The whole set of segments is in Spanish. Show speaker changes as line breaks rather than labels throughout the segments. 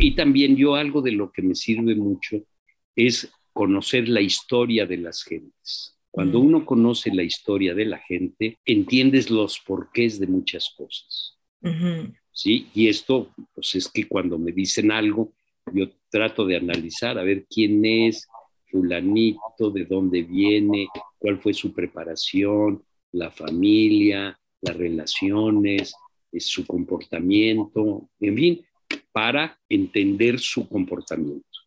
Y también yo algo de lo que me sirve mucho es conocer la historia de las gentes. Cuando uno conoce la historia de la gente, entiendes los porqués de muchas cosas. ¿Sí? Y esto, pues es que cuando me dicen algo, yo trato de analizar, a ver quién es fulanito, de dónde viene, cuál fue su preparación, la familia, las relaciones, su comportamiento, en fin, para entender su comportamiento.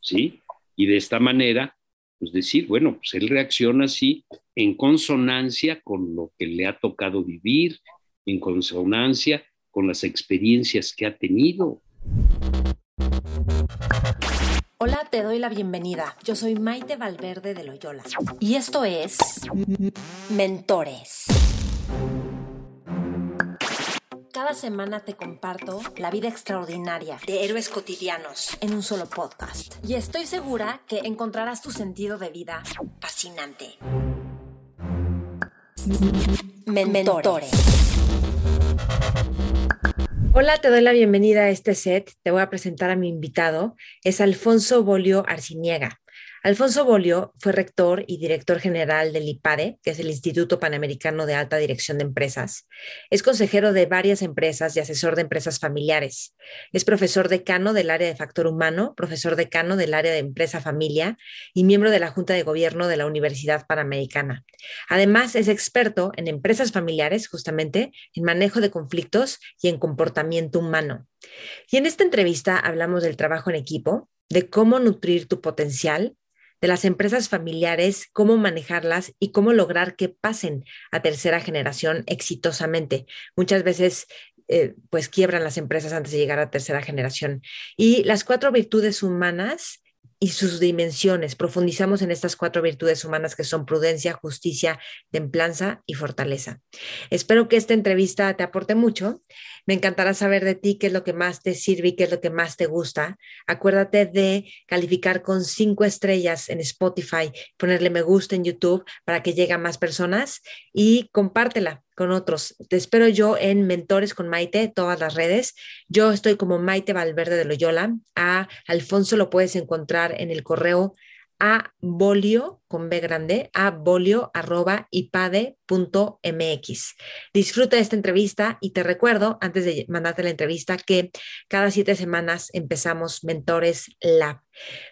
¿Sí? Y de esta manera, pues decir, bueno, pues él reacciona así en consonancia con lo que le ha tocado vivir, en consonancia con las experiencias que ha tenido.
Hola, te doy la bienvenida. Yo soy Maite Valverde de Loyola y esto es Mentores. Cada semana te comparto la vida extraordinaria de héroes cotidianos en un solo podcast. Y estoy segura que encontrarás tu sentido de vida fascinante. Mentores. Hola, te doy la bienvenida a este set. Te voy a presentar a mi invitado. Es Alfonso Bolio Arciniega. Alfonso Bolio fue rector y director general del IPADE, que es el Instituto Panamericano de Alta Dirección de Empresas. Es consejero de varias empresas y asesor de empresas familiares. Es profesor decano del área de factor humano, profesor decano del área de empresa familia y miembro de la Junta de Gobierno de la Universidad Panamericana. Además, es experto en empresas familiares, justamente, en manejo de conflictos y en comportamiento humano. Y en esta entrevista hablamos del trabajo en equipo, de cómo nutrir tu potencial de las empresas familiares, cómo manejarlas y cómo lograr que pasen a tercera generación exitosamente. Muchas veces eh, pues quiebran las empresas antes de llegar a tercera generación. Y las cuatro virtudes humanas y sus dimensiones. Profundizamos en estas cuatro virtudes humanas que son prudencia, justicia, templanza y fortaleza. Espero que esta entrevista te aporte mucho. Me encantará saber de ti qué es lo que más te sirve y qué es lo que más te gusta. Acuérdate de calificar con cinco estrellas en Spotify, ponerle me gusta en YouTube para que llegue a más personas y compártela con otros. Te espero yo en Mentores con Maite, todas las redes. Yo estoy como Maite Valverde de Loyola. A Alfonso lo puedes encontrar en el correo a bolio con B grande, a bolio arroba ipade.mx. Disfruta esta entrevista y te recuerdo, antes de mandarte la entrevista, que cada siete semanas empezamos Mentores Lab.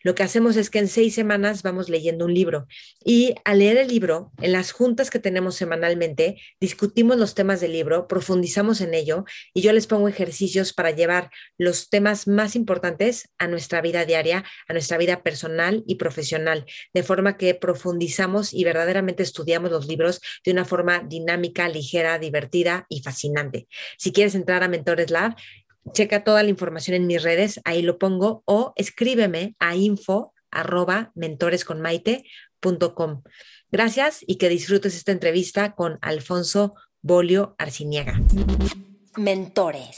Lo que hacemos es que en seis semanas vamos leyendo un libro y al leer el libro, en las juntas que tenemos semanalmente, discutimos los temas del libro, profundizamos en ello y yo les pongo ejercicios para llevar los temas más importantes a nuestra vida diaria, a nuestra vida personal y profesional, de forma que profundizamos y verdaderamente estudiamos los libros de una forma dinámica, ligera, divertida y fascinante. Si quieres entrar a Mentores Lab, checa toda la información en mis redes, ahí lo pongo, o escríbeme a info arroba mentoresconmaite.com. Gracias y que disfrutes esta entrevista con Alfonso Bolio Arciniega. Mentores.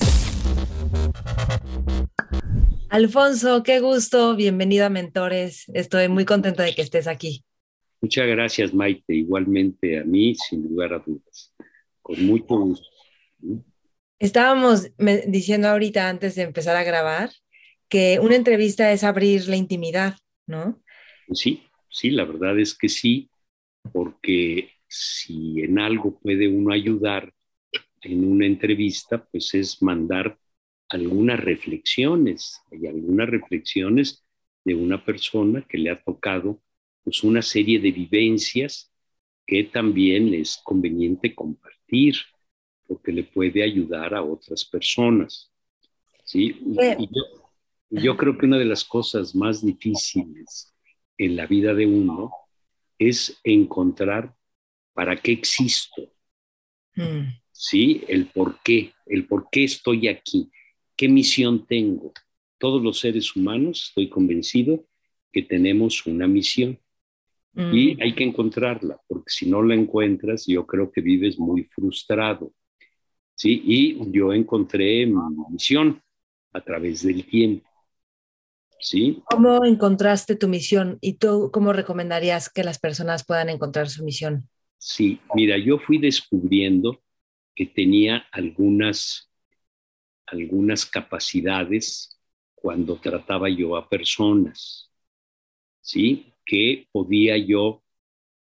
Alfonso, qué gusto, bienvenido a Mentores. Estoy muy contenta de que estés aquí.
Muchas gracias, Maite. Igualmente a mí, sin lugar a dudas. Con mucho gusto.
Estábamos diciendo ahorita, antes de empezar a grabar, que una entrevista es abrir la intimidad, ¿no?
Sí, sí, la verdad es que sí, porque si en algo puede uno ayudar en una entrevista, pues es mandar algunas reflexiones, hay algunas reflexiones de una persona que le ha tocado pues una serie de vivencias que también es conveniente compartir porque le puede ayudar a otras personas. ¿sí? Y yo, yo creo que una de las cosas más difíciles en la vida de uno es encontrar para qué existo. Mm. ¿Sí? El por qué, el por qué estoy aquí, qué misión tengo. Todos los seres humanos, estoy convencido que tenemos una misión. Y mm. hay que encontrarla, porque si no la encuentras, yo creo que vives muy frustrado. ¿sí? Y yo encontré mi misión a través del tiempo. ¿sí?
¿Cómo encontraste tu misión y tú cómo recomendarías que las personas puedan encontrar su misión?
Sí, mira, yo fui descubriendo que tenía algunas, algunas capacidades cuando trataba yo a personas, ¿sí? Que podía yo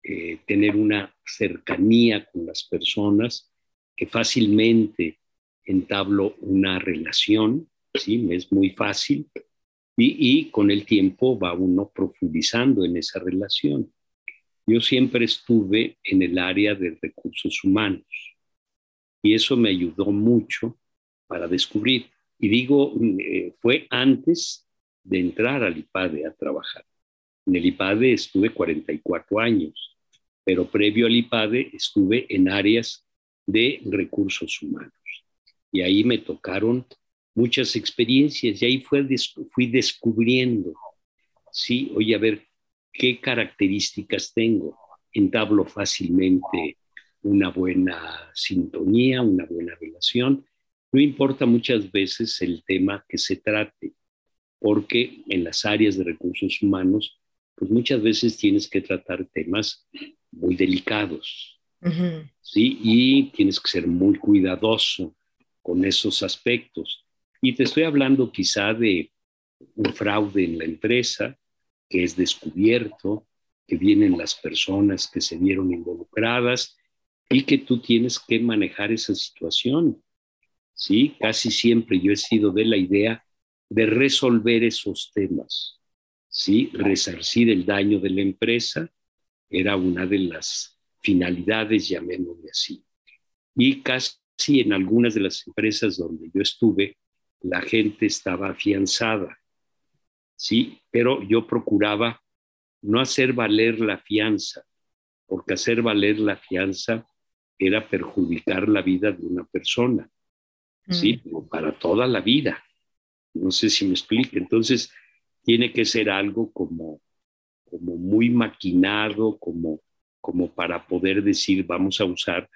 eh, tener una cercanía con las personas, que fácilmente entablo una relación, ¿sí? Es muy fácil y, y con el tiempo va uno profundizando en esa relación. Yo siempre estuve en el área de recursos humanos y eso me ayudó mucho para descubrir. Y digo, eh, fue antes de entrar al IPADE a trabajar. En el IPADE estuve 44 años, pero previo al IPADE estuve en áreas de recursos humanos. Y ahí me tocaron muchas experiencias y ahí fue, fui descubriendo, sí, oye, a ver, ¿qué características tengo? Entablo fácilmente una buena sintonía, una buena relación. No importa muchas veces el tema que se trate, porque en las áreas de recursos humanos, pues muchas veces tienes que tratar temas muy delicados, ¿sí? Y tienes que ser muy cuidadoso con esos aspectos. Y te estoy hablando quizá de un fraude en la empresa que es descubierto, que vienen las personas que se vieron involucradas y que tú tienes que manejar esa situación. Sí, casi siempre yo he sido de la idea de resolver esos temas. Sí, resarcir el daño de la empresa era una de las finalidades, llamémosle así. Y casi en algunas de las empresas donde yo estuve, la gente estaba afianzada. Sí, pero yo procuraba no hacer valer la fianza, porque hacer valer la fianza era perjudicar la vida de una persona, ¿sí? Mm. Para toda la vida. No sé si me explique. Entonces, tiene que ser algo como, como muy maquinado, como, como para poder decir, vamos a usar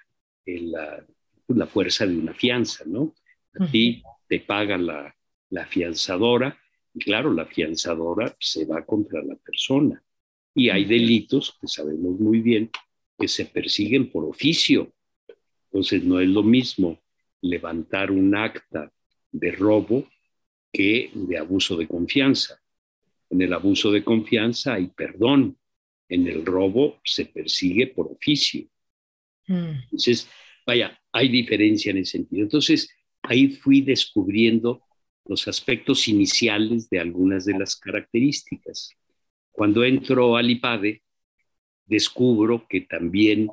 la, la, fuerza de una fianza, ¿no? A ti te paga la, la fianzadora, y claro, la fianzadora se va contra la persona. Y hay delitos que sabemos muy bien que se persiguen por oficio, entonces no es lo mismo levantar un acta de robo que de abuso de confianza. En el abuso de confianza hay perdón, en el robo se persigue por oficio. Mm. Entonces, vaya, hay diferencia en ese sentido. Entonces, ahí fui descubriendo los aspectos iniciales de algunas de las características. Cuando entro al IPADE, descubro que también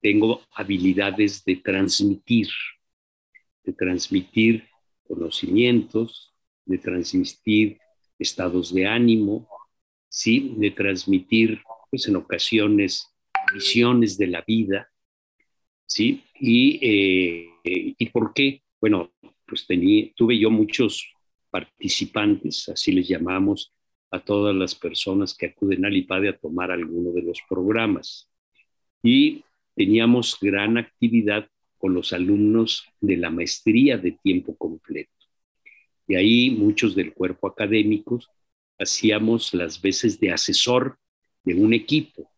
tengo habilidades de transmitir, de transmitir conocimientos, de transmitir estados de ánimo, ¿sí? de transmitir, pues en ocasiones, visiones de la vida, ¿sí? Y, eh, ¿y por qué? Bueno, pues tenía, tuve yo muchos participantes, así les llamamos a todas las personas que acuden al IPADE a tomar alguno de los programas. Y teníamos gran actividad con los alumnos de la maestría de tiempo completo. Y ahí muchos del cuerpo académico hacíamos las veces de asesor de un equipo,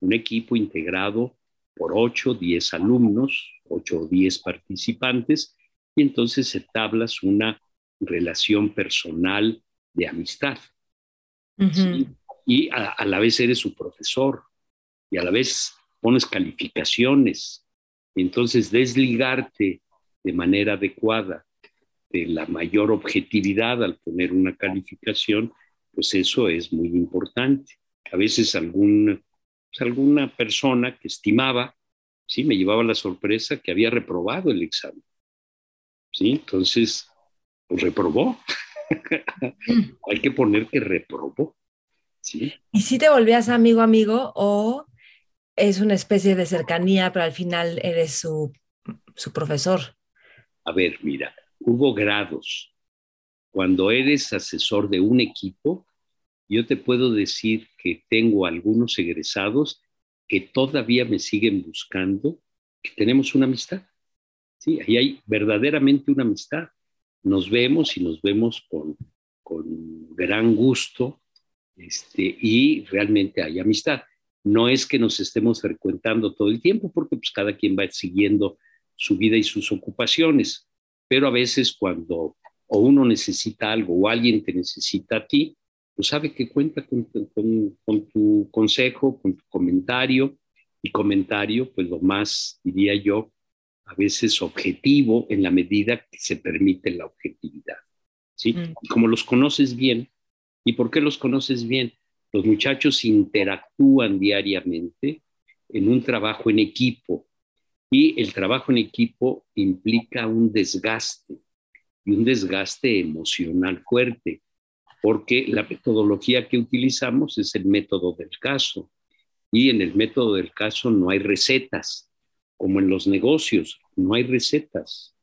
un equipo integrado por 8, 10 alumnos, 8 o 10 participantes, y entonces establas una relación personal de amistad. Y a, a, la vez eres su profesor, y a la vez pones calificaciones. Entonces, desligarte de manera adecuada de la mayor objetividad al poner una calificación, pues eso es muy importante. A veces algún, pues alguna persona que estimaba, sí, me llevaba la sorpresa que había reprobado el examen. Sí, entonces, pues reprobó. Hay que poner que reprobó. ¿sí?
¿Y si te volvías amigo, amigo, o es una especie de cercanía, pero al final eres su, su profesor.
A ver, mira, hubo grados. Cuando eres asesor de un equipo, yo te puedo decir que tengo algunos egresados que todavía me siguen buscando, que tenemos una amistad. Sí, ahí hay verdaderamente una amistad. Nos vemos y nos vemos con, con gran gusto este, y realmente hay amistad. No es que nos estemos frecuentando todo el tiempo, porque pues cada quien va siguiendo su vida y sus ocupaciones, pero a veces cuando o uno necesita algo o alguien te necesita a ti, pues sabe que cuenta con, con, tu consejo, con tu comentario, y comentario, pues lo más, diría yo, a veces objetivo en la medida que se permite la objetividad. ¿sí? Mm. como los conoces bien, ¿y por qué los conoces bien? Los muchachos interactúan diariamente en un trabajo en equipo y el trabajo en equipo implica un desgaste y un desgaste emocional fuerte, porque la metodología que utilizamos es el método del caso y en el método del caso no hay recetas, como en los negocios, no hay recetas.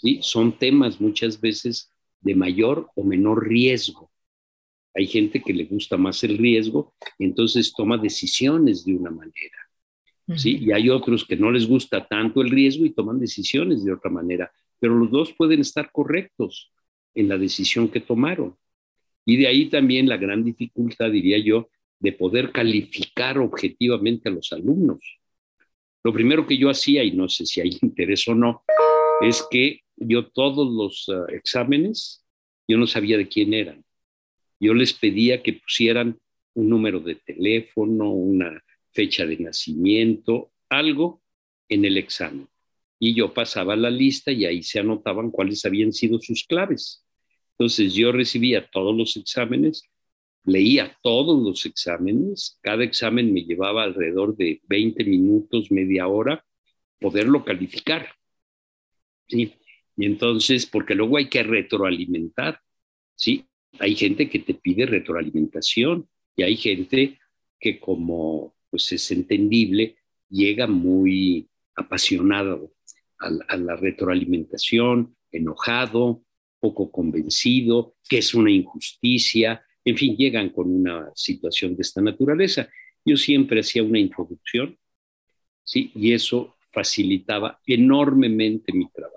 ¿sí? Son temas muchas veces de mayor o menor riesgo. Hay gente que le gusta más el riesgo entonces toma decisiones de una manera. ¿Sí? Y hay otros que no les gusta tanto el riesgo y toman decisiones de otra manera. Pero los dos pueden estar correctos en la decisión que tomaron. Y de ahí también la gran dificultad, diría yo, de poder calificar objetivamente a los alumnos. Lo primero que yo hacía, y no sé si hay interés o no, es que yo todos los uh, exámenes, yo no sabía de quién eran. Yo les pedía que pusieran un número de teléfono, una fecha de nacimiento, algo en el examen. Y yo pasaba la lista y ahí se anotaban cuáles habían sido sus claves. Entonces yo recibía todos los exámenes leía todos los exámenes, cada examen me llevaba alrededor de 20 minutos, media hora, poderlo calificar. ¿sí? Y entonces, porque luego hay que retroalimentar, ¿sí? Hay gente que te pide retroalimentación y hay gente que como pues es entendible, llega muy apasionado a, la retroalimentación, enojado, poco convencido, que es una injusticia, en fin, llegan con una situación de esta naturaleza. Yo siempre hacía una introducción, ¿sí? Y eso facilitaba enormemente mi trabajo.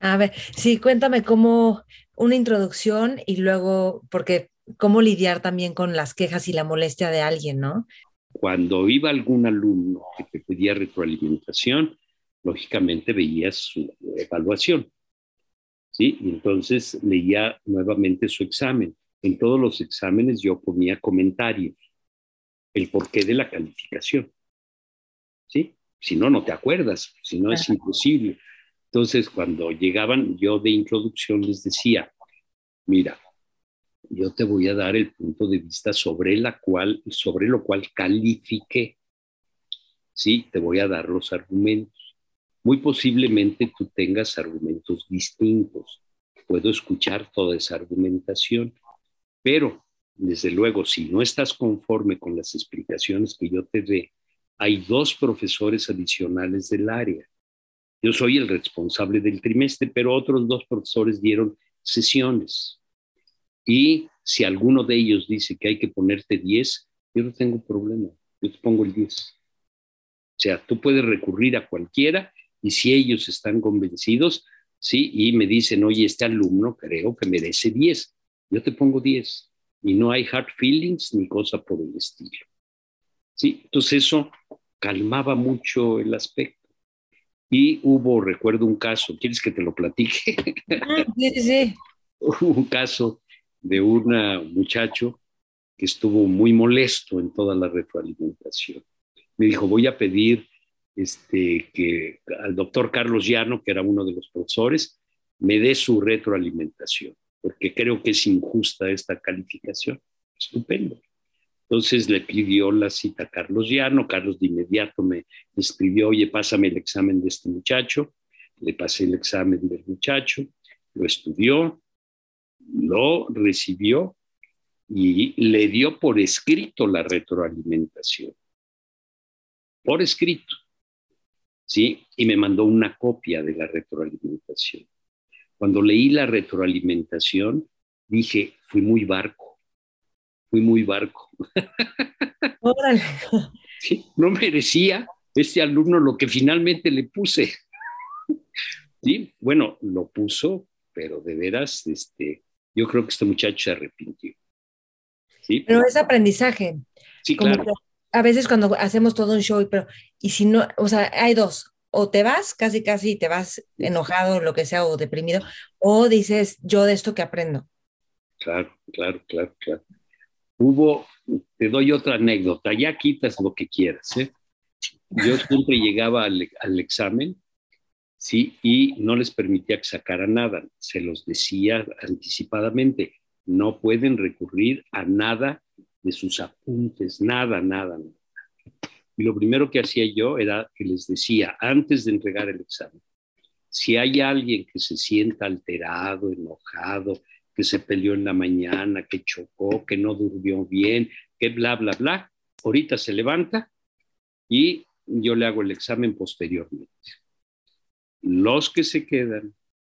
A ver, sí, cuéntame cómo una introducción y luego, porque cómo lidiar también con las quejas y la molestia de alguien, ¿no?
Cuando iba algún alumno que te pedía retroalimentación, lógicamente veías su evaluación, ¿sí? Y entonces leía nuevamente su examen en todos los exámenes yo ponía comentarios, el porqué de la calificación. ¿Sí? Si no, no te acuerdas, si no es imposible. Entonces, cuando llegaban, yo de introducción les decía, mira, yo te voy a dar el punto de vista sobre, la cual, sobre lo cual califique. Sí, te voy a dar los argumentos. Muy posiblemente tú tengas argumentos distintos. Puedo escuchar toda esa argumentación pero, desde luego, si no estás conforme con las explicaciones que yo te dé, hay dos profesores adicionales del área. Yo soy el responsable del trimestre, pero otros dos profesores dieron sesiones. Y si alguno de ellos dice que hay que ponerte 10, yo no tengo problema, yo te pongo el 10. O sea, tú puedes recurrir a cualquiera y si ellos están convencidos, sí, y me dicen, oye, este alumno creo que merece 10, yo te pongo 10 y no hay hard feelings ni cosa por el estilo. ¿Sí? Entonces eso calmaba mucho el aspecto. Y hubo, recuerdo un caso, ¿quieres que te lo platique?
Ah, sí, sí.
Un caso de un muchacho que estuvo muy molesto en toda la retroalimentación. Me dijo, voy a pedir este, que al doctor Carlos Llano, que era uno de los profesores, me dé su retroalimentación porque creo que es injusta esta calificación. Estupendo. Entonces le pidió la cita a Carlos Llano. Carlos de inmediato me escribió, oye, pásame el examen de este muchacho. Le pasé el examen del muchacho, lo estudió, lo recibió y le dio por escrito la retroalimentación. Por escrito. ¿Sí? Y me mandó una copia de la retroalimentación. Cuando leí la retroalimentación, dije, fui muy barco, fui muy barco.
Órale.
Sí, no merecía este alumno lo que finalmente le puse. Sí, bueno, lo puso, pero de veras, este, yo creo que este muchacho se arrepintió.
¿Sí? Pero es aprendizaje.
Sí, claro.
a veces cuando hacemos todo un show, pero, y si no, o sea, hay dos, o te vas casi casi, te vas enojado, lo que sea, o deprimido, o dices, yo de esto que aprendo.
Claro, claro, claro, claro. Hubo, te doy otra anécdota, ya quitas lo que quieras. ¿eh? Yo siempre llegaba al, al examen ¿sí? Y no les permitía que sacaran nada. Se los decía anticipadamente, no pueden recurrir a nada de sus apuntes, nada, nada, nada. Y lo primero que hacía yo era que les decía, antes de entregar el examen, si hay alguien que se sienta alterado, enojado, que se peleó en la mañana, que chocó, que no durmió bien, que bla, bla, bla, ahorita se levanta y yo le hago el examen posteriormente los que se quedan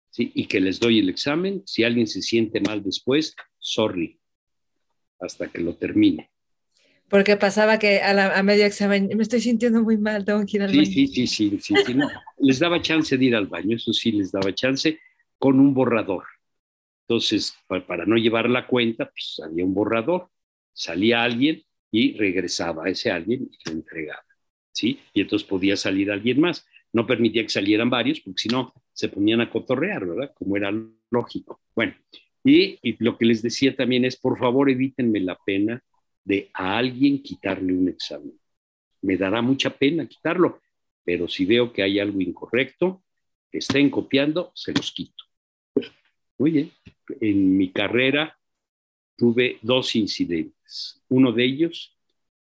¿sí? y que les doy el examen, si alguien se siente mal después, sorry, hasta que lo termine.
Porque pasaba que a, medio examen me estoy sintiendo muy mal, tengo que ir al
sí,
baño.
Sí, sí, sí, sí, sí Les daba chance de ir al baño, eso sí, les daba chance con un borrador. Entonces, para, no llevar la cuenta, pues había un borrador. Salía alguien y regresaba a ese alguien y lo entregaba. ¿sí? Y entonces podía salir alguien más no permitía que salieran varios, porque si no, se ponían a cotorrear, ¿verdad? Como era lógico. Bueno, y, lo que les decía también es, por favor, evítenme la pena de a alguien quitarle un examen. Me dará mucha pena quitarlo, pero si veo que hay algo incorrecto, que estén copiando, se los quito. Muy. En mi carrera tuve dos incidentes. Uno de ellos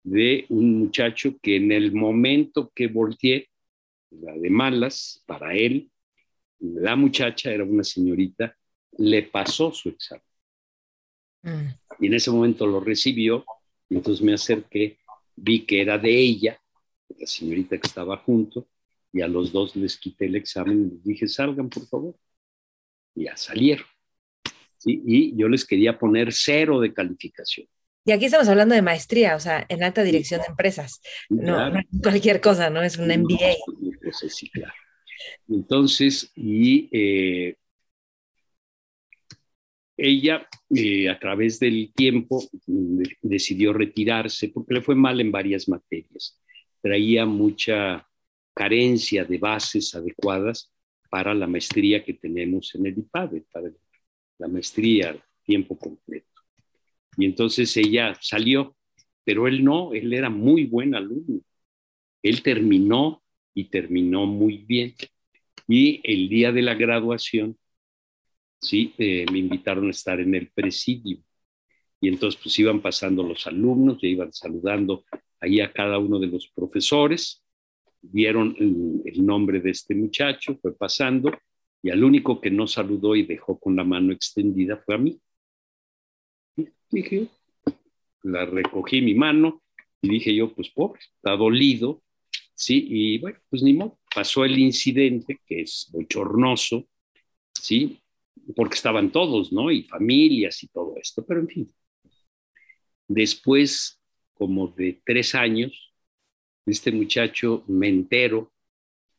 de un muchacho que en el momento que volteé la de malas para él, la muchacha era una señorita, le pasó su examen. Mm. Y en ese momento lo recibió, y entonces me acerqué, vi que era de ella, la señorita que estaba junto, y a los dos les quité el examen y les dije, salgan por favor. Y ya salieron. Y yo les quería poner cero de calificación.
Y aquí estamos hablando de maestría, o sea, en alta dirección de empresas. No, cualquier cosa, ¿no? Es un MBA.
sí, claro. Entonces, y eh, ella eh, a través del tiempo decidió retirarse porque le fue mal en varias materias. Traía mucha carencia de bases adecuadas para la maestría que tenemos en el IPADE, para la maestría tiempo completo. Y entonces ella salió, pero él no, él era muy buen alumno. Él terminó y terminó muy bien. Y el día de la graduación, sí, eh, me invitaron a estar en el presidio. Y entonces pues iban pasando los alumnos, ya iban saludando ahí a cada uno de los profesores, vieron el, nombre de este muchacho, fue pasando, y al único que no saludó y dejó con la mano extendida fue a mí. Dije, la recogí mi mano y dije yo, pues pobre, está dolido, ¿sí? Y bueno, pues ni modo, pasó el incidente, que es bochornoso, ¿sí? Porque estaban todos, ¿no? Y familias y todo esto, pero en fin. Después, como de tres años, este muchacho me entero,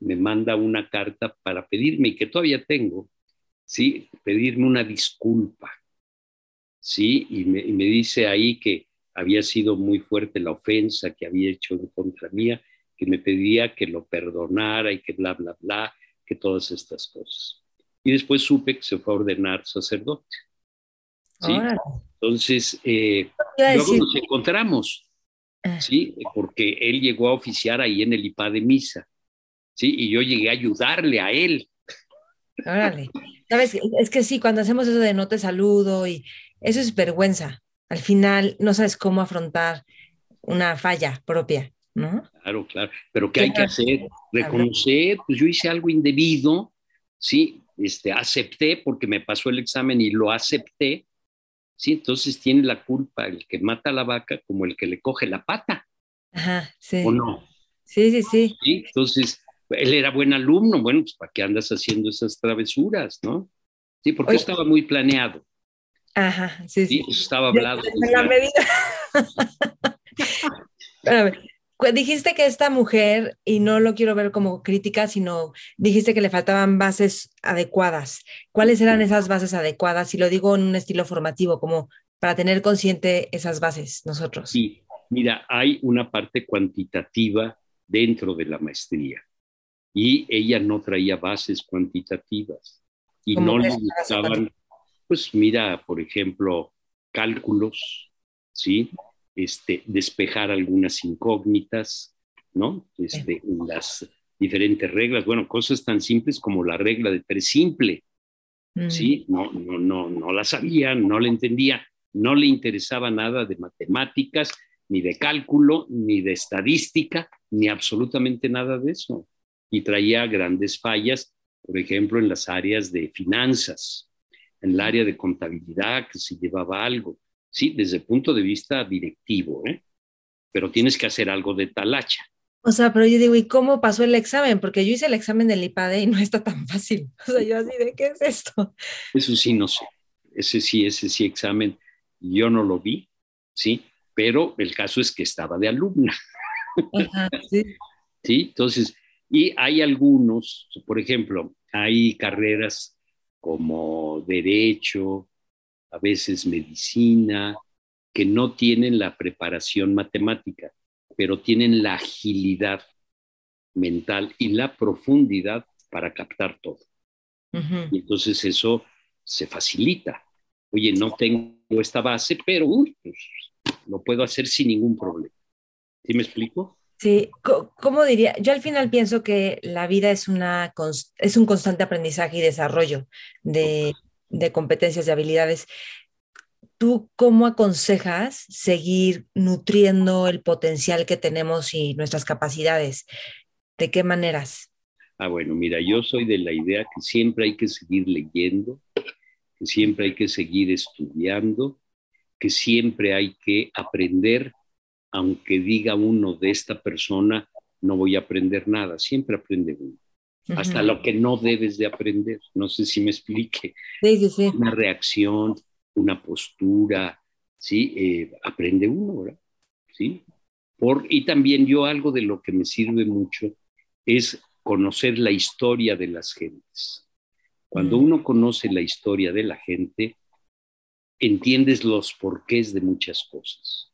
me manda una carta para pedirme, y que todavía tengo, ¿sí? Pedirme una disculpa ¿sí? Y me, dice ahí que había sido muy fuerte la ofensa que había hecho en contra mía, que me pedía que lo perdonara y que bla, bla, bla, que todas estas cosas. Y después supe que se fue a ordenar sacerdote. ¿sí? Entonces, eh, luego nos encontramos, ah. ¿sí? Porque él llegó a oficiar ahí en el IPA de misa, ¿sí? Y yo llegué a ayudarle a él.
Órale. Sabes, es que sí, cuando hacemos eso de no te saludo y eso es vergüenza. Al final no sabes cómo afrontar una falla propia, ¿no?
Claro, claro. Pero ¿qué hay que hacer? Reconocer, pues yo hice algo indebido, sí, este, acepté porque me pasó el examen y lo acepté, sí, entonces tiene la culpa el que mata a la vaca como el que le coge la pata.
Ajá, sí.
¿O no?
Sí, sí, sí.
Sí, entonces él era buen alumno, bueno, pues ¿para qué andas haciendo esas travesuras, no? Sí, porque estaba muy planeado.
Ajá, sí, sí.
estaba hablado.
la medida. dijiste que esta mujer, y no lo quiero ver como crítica, sino dijiste que le faltaban bases adecuadas. ¿Cuáles eran esas bases adecuadas? Y lo digo en un estilo formativo, como para tener consciente esas bases nosotros.
Sí, mira, hay una parte cuantitativa dentro de la maestría. y ella no traía bases cuantitativas y no le gustaban, pues mira, por ejemplo, cálculos, ¿sí? Este, despejar algunas incógnitas, ¿no? Este, las diferentes reglas, bueno, cosas tan simples como la regla de tres simple, ¿sí? Mm. No, no, no, no la sabía, no la entendía, no le interesaba nada de matemáticas, ni de cálculo, ni de estadística, ni absolutamente nada de eso. Y traía grandes fallas, por ejemplo, en las áreas de finanzas, en el área de contabilidad, que se llevaba algo, sí, desde el punto de vista directivo, ¿eh? pero tienes que hacer algo de talacha.
O sea, pero yo digo, ¿y cómo pasó el examen? Porque yo hice el examen del IPADE y no está tan fácil. O sea, yo así de, ¿qué es esto?
Eso sí, no sé. Ese sí, ese sí examen, yo no lo vi, ¿sí? Pero el caso es que estaba de alumna. sí. sí, entonces, y hay algunos, por ejemplo, hay carreras como derecho, a veces medicina, que no tienen la preparación matemática pero tienen la agilidad mental y la profundidad para captar todo. Y entonces eso se facilita. Oye, no tengo esta base, pero pues, lo puedo hacer sin ningún problema. ¿Sí me explico?
Sí, ¿cómo diría? Yo al final pienso que la vida es, una, es un constante aprendizaje y desarrollo de, de competencias y habilidades. ¿Tú cómo aconsejas seguir nutriendo el potencial que tenemos y nuestras capacidades? ¿De qué maneras?
Ah, bueno, mira, yo soy de la idea que siempre hay que seguir leyendo, que siempre hay que seguir estudiando, que siempre hay que aprender, aunque diga uno de esta persona, no voy a aprender nada, siempre aprende uno. Hasta lo que no debes de aprender. No sé si me explique.
Sí, sí, sí.
Una reacción, una postura, ¿sí? Eh, aprende uno, ¿verdad? ¿Sí? Por, y también yo algo de lo que me sirve mucho es conocer la historia de las gentes. Cuando uno conoce la historia de la gente, entiendes los porqués de muchas cosas.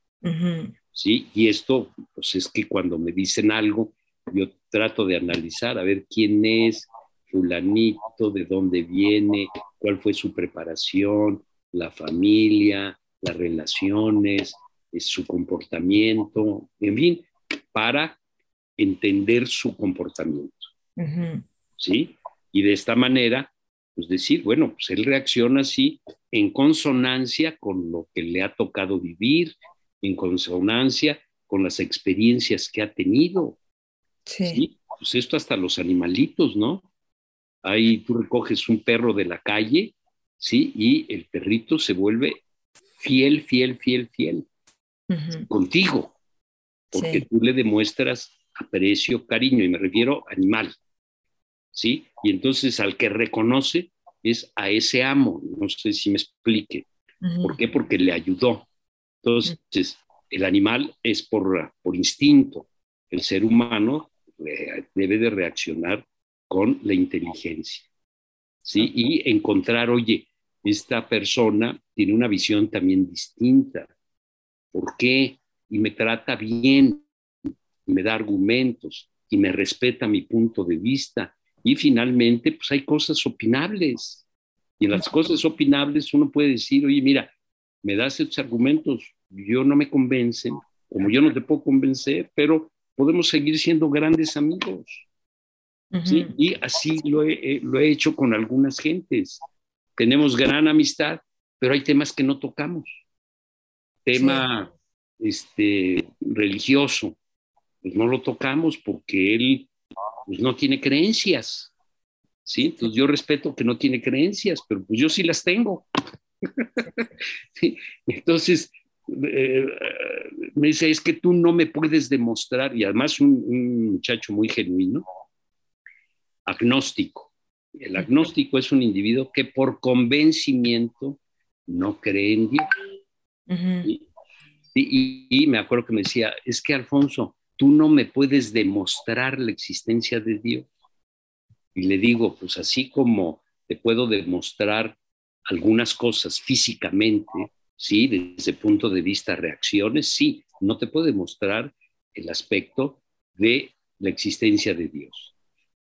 ¿Sí? Y esto, pues es que cuando me dicen algo, yo trato de analizar, a ver quién es fulanito, de dónde viene, cuál fue su preparación, la familia, las relaciones, eh, su comportamiento, en fin, para entender su comportamiento. ¿Sí? Y de esta manera, pues decir, bueno, pues él reacciona así en consonancia con lo que le ha tocado vivir, en consonancia con las experiencias que ha tenido. Sí. Pues esto hasta los animalitos, ¿no? Ahí tú recoges un perro de la calle ¿sí? Y el perrito se vuelve fiel, fiel, fiel, fiel contigo, porque tú le demuestras aprecio, cariño, y me refiero animal, ¿sí? Y entonces al que reconoce es a ese amo, no sé si me explique. ¿Por qué? Porque le ayudó. Entonces, el animal es por, por instinto, el ser humano debe de reaccionar con la inteligencia. ¿sí? Y encontrar, oye, esta persona tiene una visión también distinta. ¿Por qué? Y me trata bien, y me da argumentos, y me respeta mi punto de vista. Y finalmente, pues hay cosas opinables. Y en las cosas opinables uno puede decir, oye, mira, me das estos argumentos, yo no me convencen, como yo no te puedo convencer, pero podemos seguir siendo grandes amigos. ¿sí? Y así lo he, lo he hecho con algunas gentes. Tenemos gran amistad, pero hay temas que no tocamos. Tema este, religioso, pues no lo tocamos porque él pues, no tiene creencias. ¿sí? Entonces yo respeto que no tiene creencias, pero pues yo sí las tengo. Entonces, eh, me dice, es que tú no me puedes demostrar, y además un muchacho muy genuino, agnóstico. El agnóstico es un individuo que por convencimiento no cree en Dios. y, me acuerdo que me decía, es que Alfonso, tú no me puedes demostrar la existencia de Dios. Y le digo, pues así como te puedo demostrar algunas cosas físicamente, sí, desde el punto de vista reacciones, sí, no te puedo demostrar el aspecto de la existencia de Dios.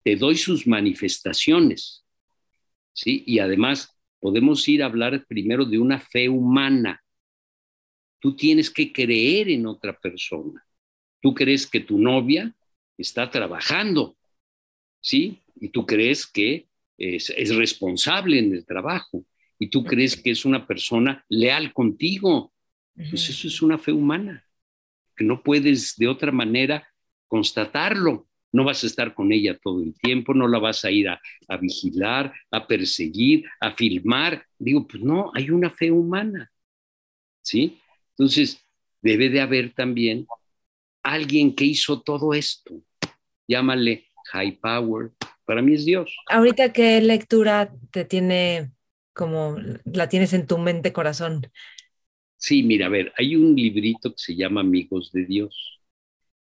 te doy sus manifestaciones, ¿sí? Y además podemos ir a hablar primero de una fe humana. Tú tienes que creer en otra persona. Tú crees que tu novia está trabajando, ¿sí? Y tú crees que es responsable en el trabajo. Y tú crees que es una persona leal contigo. Pues eso es una fe humana, que no puedes de otra manera constatarlo. No vas a estar con ella todo el tiempo, no la vas a ir a, vigilar, a perseguir, a filmar. Digo, pues no, hay una fe humana. ¿Sí? Entonces, debe de haber también alguien que hizo todo esto. Llámale high power. Para mí es Dios.
Ahorita, ¿qué lectura te tiene como la tienes en tu mente, corazón?
Sí, mira, a ver, hay un librito que se llama Amigos de Dios.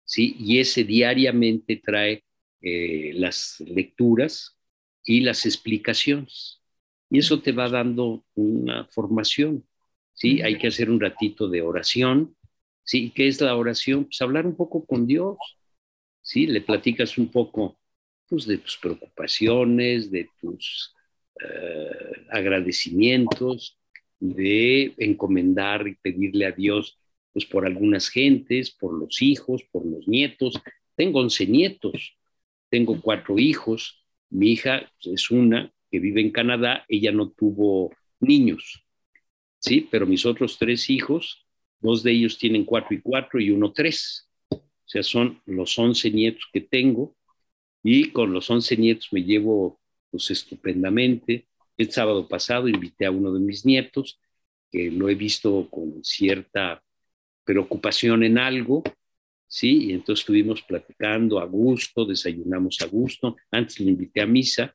¿sí? Y ese diariamente trae eh, las lecturas y las explicaciones. Y eso te va dando una formación, ¿sí? Hay que hacer un ratito de oración, ¿sí? ¿Qué es la oración? Pues hablar un poco con Dios, ¿sí? Le platicas un poco, pues, de tus preocupaciones, de tus eh, agradecimientos, de encomendar y pedirle a Dios pues por algunas gentes, por los hijos, por los nietos. Tengo once nietos, tengo cuatro hijos. Mi hija es una que vive en Canadá, ella no tuvo niños, ¿sí? Pero mis otros tres hijos, dos de ellos tienen cuatro y cuatro y uno tres. O sea, son los once nietos que tengo y con los once nietos me llevo pues estupendamente. El sábado pasado invité a uno de mis nietos, que lo he visto con cierta preocupación en algo, ¿sí? Y entonces estuvimos platicando a gusto, desayunamos a gusto. Antes le invité a misa,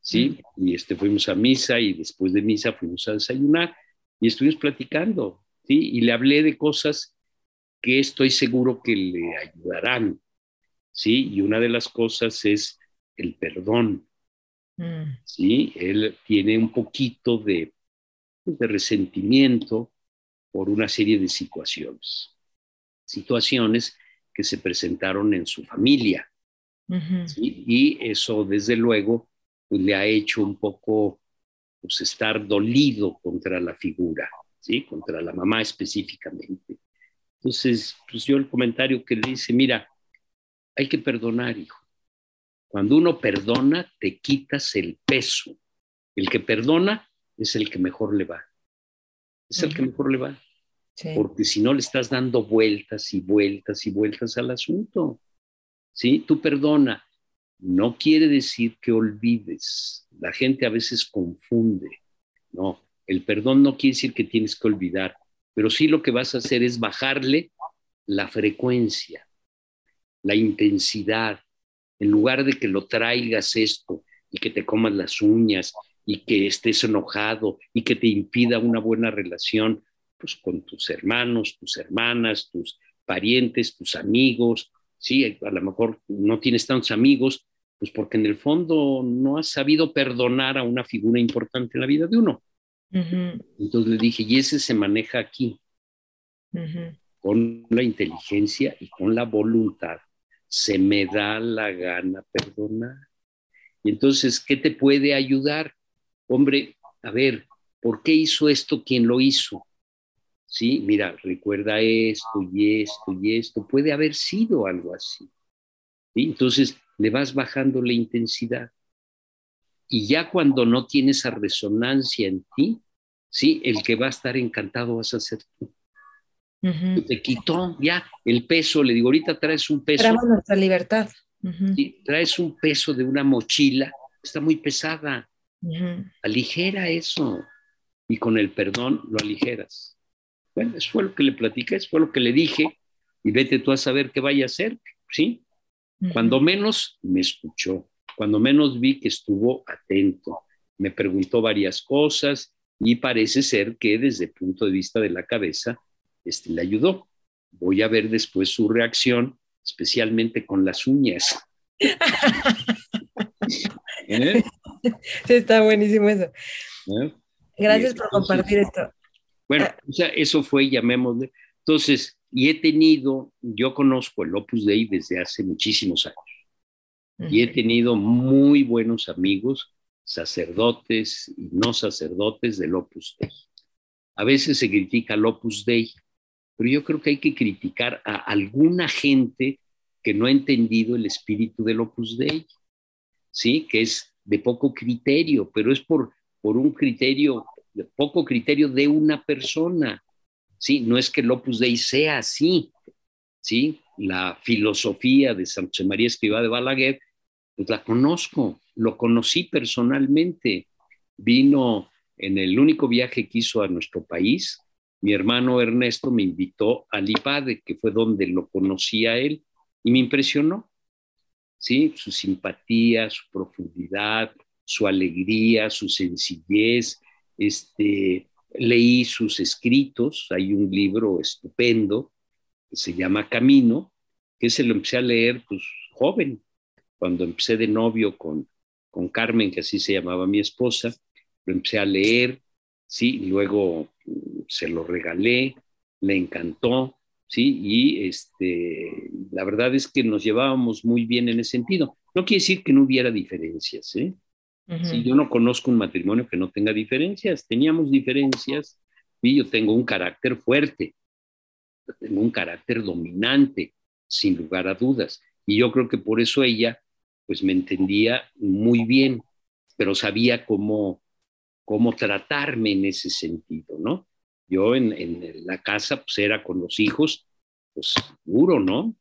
¿sí? Y este, fuimos a misa y después de misa fuimos a desayunar y estuvimos platicando, ¿sí? Y le hablé de cosas que estoy seguro que le ayudarán, ¿sí? Y una de las cosas es el perdón, mm. ¿sí? Él tiene un poquito de, de resentimiento, por una serie de situaciones. Situaciones que se presentaron en su familia. Y eso, desde luego, pues, le ha hecho un poco pues, estar dolido contra la figura, ¿sí? contra la mamá específicamente. Entonces, pues yo el comentario que le dice, mira, hay que perdonar, hijo. Cuando uno perdona, te quitas el peso. El que perdona es el que mejor le va es el que mejor le va. Porque si no le estás dando vueltas y vueltas y vueltas al asunto. ¿Sí? Tú perdona. No quiere decir que olvides. La gente a veces confunde. No, el perdón no quiere decir que tienes que olvidar, pero sí lo que vas a hacer es bajarle la frecuencia, la intensidad. En lugar de que lo traigas esto y que te comas las uñas y que estés enojado y que te impida una buena relación pues, con tus hermanos, tus hermanas, tus parientes, tus amigos. Sí, a lo mejor no tienes tantos amigos, pues porque en el fondo no has sabido perdonar a una figura importante en la vida de uno. Entonces le dije, y ese se maneja aquí, con la inteligencia y con la voluntad. Se me da la gana perdonar. Y entonces, ¿qué te puede ayudar? hombre, a ver, ¿por qué hizo esto quien lo hizo? Sí, mira, recuerda esto y esto y esto, puede haber sido algo así. Entonces le vas bajando la intensidad. Y ya cuando no tiene esa resonancia en ti, sí, el que va a estar encantado vas a ser tú. Te quitó ya el peso, le digo, ahorita traes un peso.
Traemos nuestra libertad.
sí, traes un peso de una mochila, está muy pesada. Aligera eso y con el perdón lo aligeras. Bueno, eso fue lo que le platiqué, eso fue lo que le dije y vete tú a saber qué vaya a hacer, ¿sí? Cuando menos me escuchó, cuando menos vi que estuvo atento, me preguntó varias cosas y parece ser que desde el punto de vista de la cabeza este, le ayudó. Voy a ver después su reacción, especialmente con las uñas.
¿Eh? Está buenísimo eso. ¿Eh? Gracias por compartir esto.
Bueno, ah. o sea, eso fue, llamémosle. Entonces, y he tenido, yo conozco el Opus Dei desde hace muchísimos años. Y he tenido muy buenos amigos, sacerdotes y no sacerdotes del Opus Dei. A veces se critica al Opus Dei, pero yo creo que hay que criticar a alguna gente que no ha entendido el espíritu del Opus Dei, ¿sí? Que es de poco criterio, pero es por, por un criterio, de poco criterio de una persona, ¿sí? No es que el Opus Dei sea así, ¿sí? La filosofía de San José María Escrivá de Balaguer, pues la conozco, lo conocí personalmente. Vino en el único viaje que hizo a nuestro país, mi hermano Ernesto me invitó al IPADE, que fue donde lo conocí a él, y me impresionó, ¿sí? Su simpatía, su profundidad, su alegría, su sencillez. Este, leí sus escritos, hay un libro estupendo que se llama Camino, que se lo empecé a leer pues joven, cuando empecé de novio con, con Carmen, que así se llamaba mi esposa, lo empecé a leer, sí, luego se lo regalé, le encantó, sí, y este, la verdad es que nos llevábamos muy bien en ese sentido. No quiere decir que no hubiera diferencias, ¿eh? yo no conozco un matrimonio que no tenga diferencias, teníamos diferencias, y yo tengo un carácter fuerte, tengo un carácter dominante, sin lugar a dudas, y yo creo que por eso ella, pues me entendía muy bien, pero sabía cómo, cómo tratarme en ese sentido, ¿no? Yo en, en la casa, pues era con los hijos, pues duro, ¿no?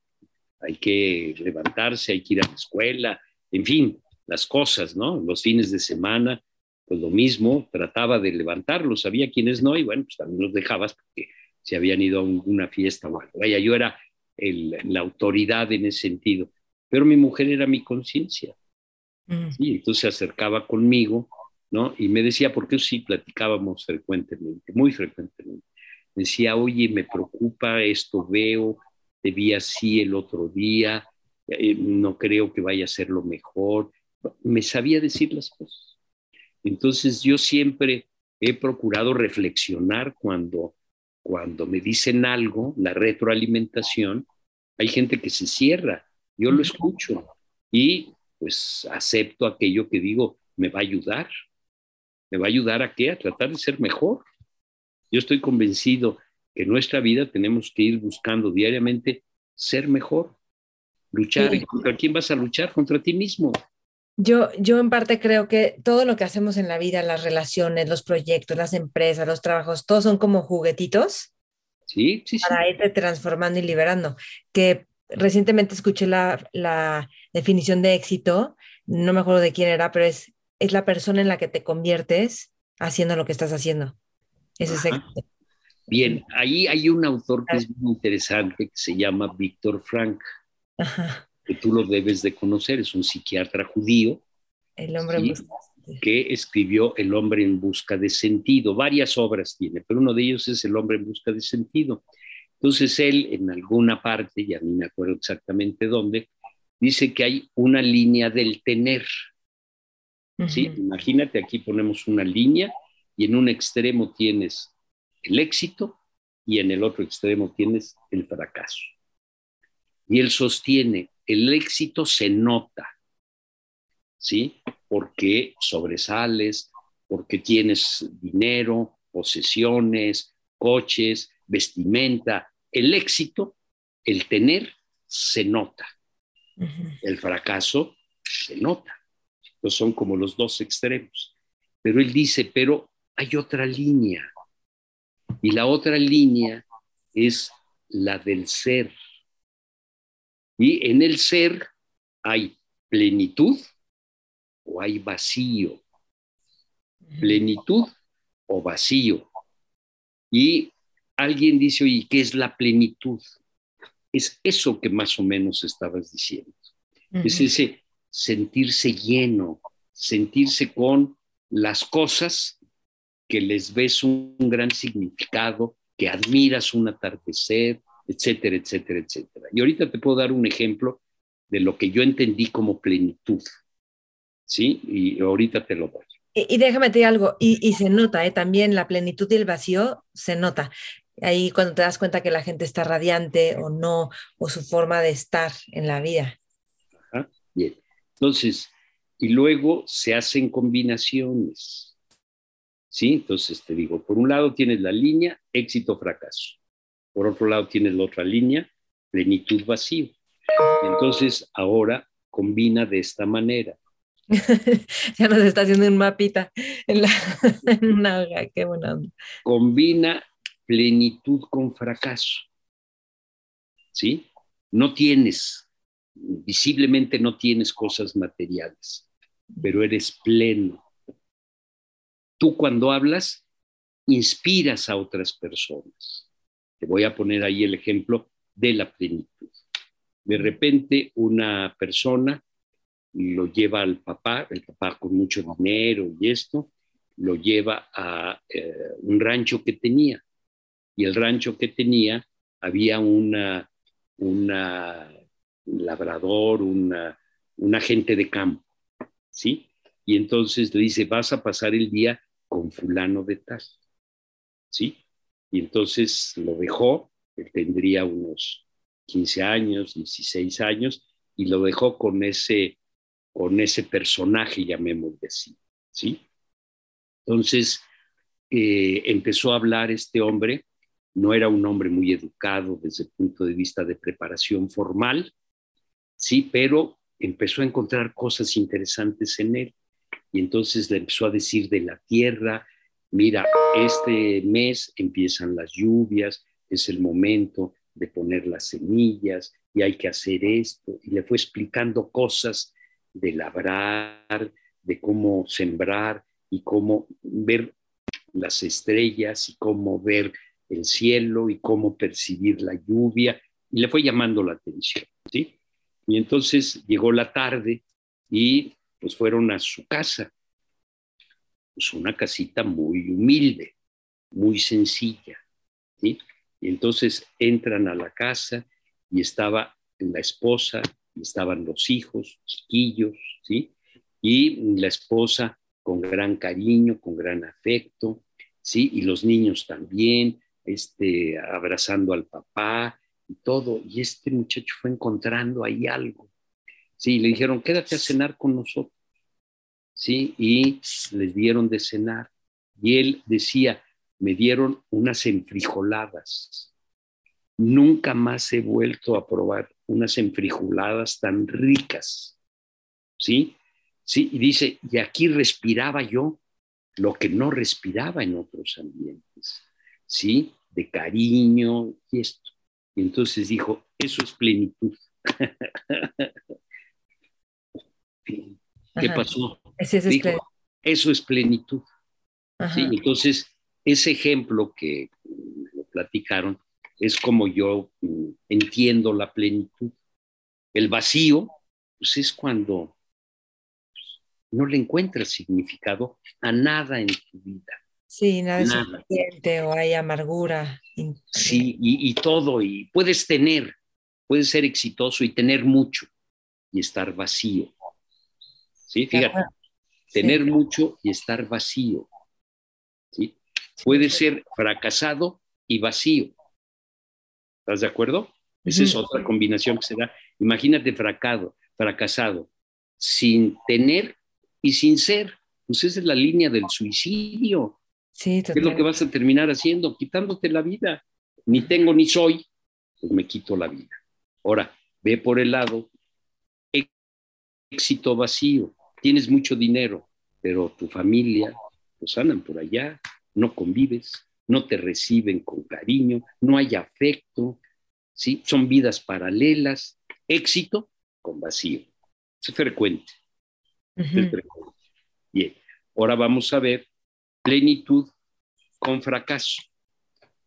Hay que levantarse, hay que ir a la escuela, en fin, las cosas, ¿no? Los fines de semana, pues lo mismo, trataba de levantarlos, sabía quiénes no, y bueno, pues también los dejabas porque se habían ido a una fiesta o algo. Vaya, yo era la autoridad en ese sentido, pero mi mujer era mi conciencia. Mm. Sí, entonces se acercaba conmigo, ¿no? Y me decía, porque sí platicábamos frecuentemente, muy frecuentemente. Me decía, oye, me preocupa esto, veo, te vi así el otro día, eh, no creo que vaya a ser lo mejor, me sabía decir las cosas. Entonces yo siempre he procurado reflexionar cuando, cuando me dicen algo, la retroalimentación, hay gente que se cierra, yo lo escucho y pues acepto aquello que digo, me va a ayudar. ¿Me va a ayudar a qué? A tratar de ser mejor. Yo estoy convencido que en nuestra vida tenemos que ir buscando diariamente ser mejor, luchar. ¿Contra quién vas a luchar? Contra ti mismo.
Yo, yo en parte creo que todo lo que hacemos en la vida, las relaciones, los proyectos, las empresas, los trabajos, todos son como juguetitos
sí, sí,
para irte transformando y liberando. Que recientemente escuché la, la, definición de éxito, no me acuerdo de quién era, pero es, es la persona en la que te conviertes haciendo lo que estás haciendo. Ese es.
Bien, ahí hay un autor que es muy interesante que se llama Víctor Frank. Ajá que tú lo debes de conocer, es un psiquiatra judío.
El hombre en busca
que escribió El hombre en busca de sentido. Varias obras tiene, pero uno de ellos es El hombre en busca de sentido. Entonces él en alguna parte, ya ni me acuerdo exactamente dónde, dice que hay una línea del tener. ¿Sí? Imagínate, aquí ponemos una línea y en un extremo tienes el éxito y en el otro extremo tienes el fracaso. Y él sostiene, el éxito se nota, ¿sí? Porque sobresales, porque tienes dinero, posesiones, coches, vestimenta. El éxito, el tener, se nota. El fracaso se nota. Son como los dos extremos. Pero él dice, pero hay otra línea. Y la otra línea es la del ser. Y en el ser hay plenitud o hay vacío. Plenitud o vacío. Y alguien dice, oye, ¿qué es la plenitud? Es eso que más o menos estabas diciendo. Es ese sentirse lleno, sentirse con las cosas que les ves un gran significado, que admiras un atardecer, etcétera, etcétera, etcétera. Y ahorita te puedo dar un ejemplo de lo que yo entendí como plenitud, ¿sí? Y ahorita te lo doy.
Y, déjame decir algo, y, se nota, ¿eh? también la plenitud y el vacío se nota. Ahí cuando te das cuenta que la gente está radiante o no, o su forma de estar en la vida.
Ajá, bien. Entonces, y luego se hacen combinaciones. ¿Sí? Entonces te digo, por un lado tienes la línea éxito, fracaso. Por otro lado tienes la otra línea, plenitud, vacío. Entonces ahora combina de esta manera.
ya nos está haciendo un mapita en, la, una hoja, qué buena
Combina plenitud con fracaso. ¿Sí? No tienes, visiblemente no tienes cosas materiales, pero eres pleno. Tú cuando hablas, inspiras a otras personas. Te voy a poner ahí el ejemplo de la plenitud. De repente una persona lo lleva al papá, el papá con mucho dinero y esto, lo lleva a eh, un rancho que tenía. Y el rancho que tenía había una, una labrador, un agente de campo, ¿sí? Y entonces le dice, vas a pasar el día con fulano de tal, ¿sí? Y entonces lo dejó, él tendría unos 15 años, 16 años, y lo dejó con ese, con ese personaje, llamémosle así, ¿sí? Entonces, eh, empezó a hablar este hombre, no era un hombre muy educado desde el punto de vista de preparación formal, sí, pero empezó a encontrar cosas interesantes en él. Y entonces le empezó a decir de la tierra, mira, este mes empiezan las lluvias, es el momento de poner las semillas y hay que hacer esto. Y le fue explicando cosas de labrar, de cómo sembrar y cómo ver las estrellas y cómo ver el cielo y cómo percibir la lluvia. Y le fue llamando la atención. Y entonces llegó la tarde y pues fueron a su casa, pues una casita muy humilde, muy sencilla. ¿sí? Y entonces entran a la casa y estaba la esposa, y estaban los hijos, chiquillos, ¿sí? Y la esposa con gran cariño, con gran afecto, ¿sí? Y los niños también, este, abrazando al papá y todo. Y este muchacho fue encontrando ahí algo, Sí, le dijeron, quédate a cenar con nosotros. Sí, y les dieron de cenar. Y él decía, me dieron unas enfrijoladas. Nunca más he vuelto a probar unas enfrijoladas tan ricas. ¿Sí? Sí, y dice, y aquí respiraba yo lo que no respiraba en otros ambientes. ¿Sí? De cariño y esto. Y entonces dijo, eso es plenitud. ¿Qué pasó? eso es plenitud. Entonces, ese ejemplo que me lo platicaron es como yo mm, entiendo la plenitud. El vacío, pues es cuando pues, no le encuentras significado a nada en tu vida.
Sí, nada, es suficiente o hay amargura.
Sí, y, y, todo, y puedes tener, puedes ser exitoso y tener mucho y estar vacío. ¿sí? Fíjate, tener mucho y estar vacío, ¿sí? Puede ser fracasado y vacío. ¿Estás de acuerdo? Esa es otra combinación que se da. Imagínate fracado, fracasado, sin tener y sin ser. Pues esa es la línea del suicidio.
Sí,
¿Qué es lo que vas a terminar haciendo? Quitándote la vida. Ni tengo ni soy, pues me quito la vida. Ahora, ve por el lado éxito vacío tienes mucho dinero, pero tu familia, pues andan por allá, no convives, no te reciben con cariño, no hay afecto, ¿sí? Son vidas paralelas, éxito con vacío. Es frecuente. Es frecuente. Bien, ahora vamos a ver plenitud con fracaso.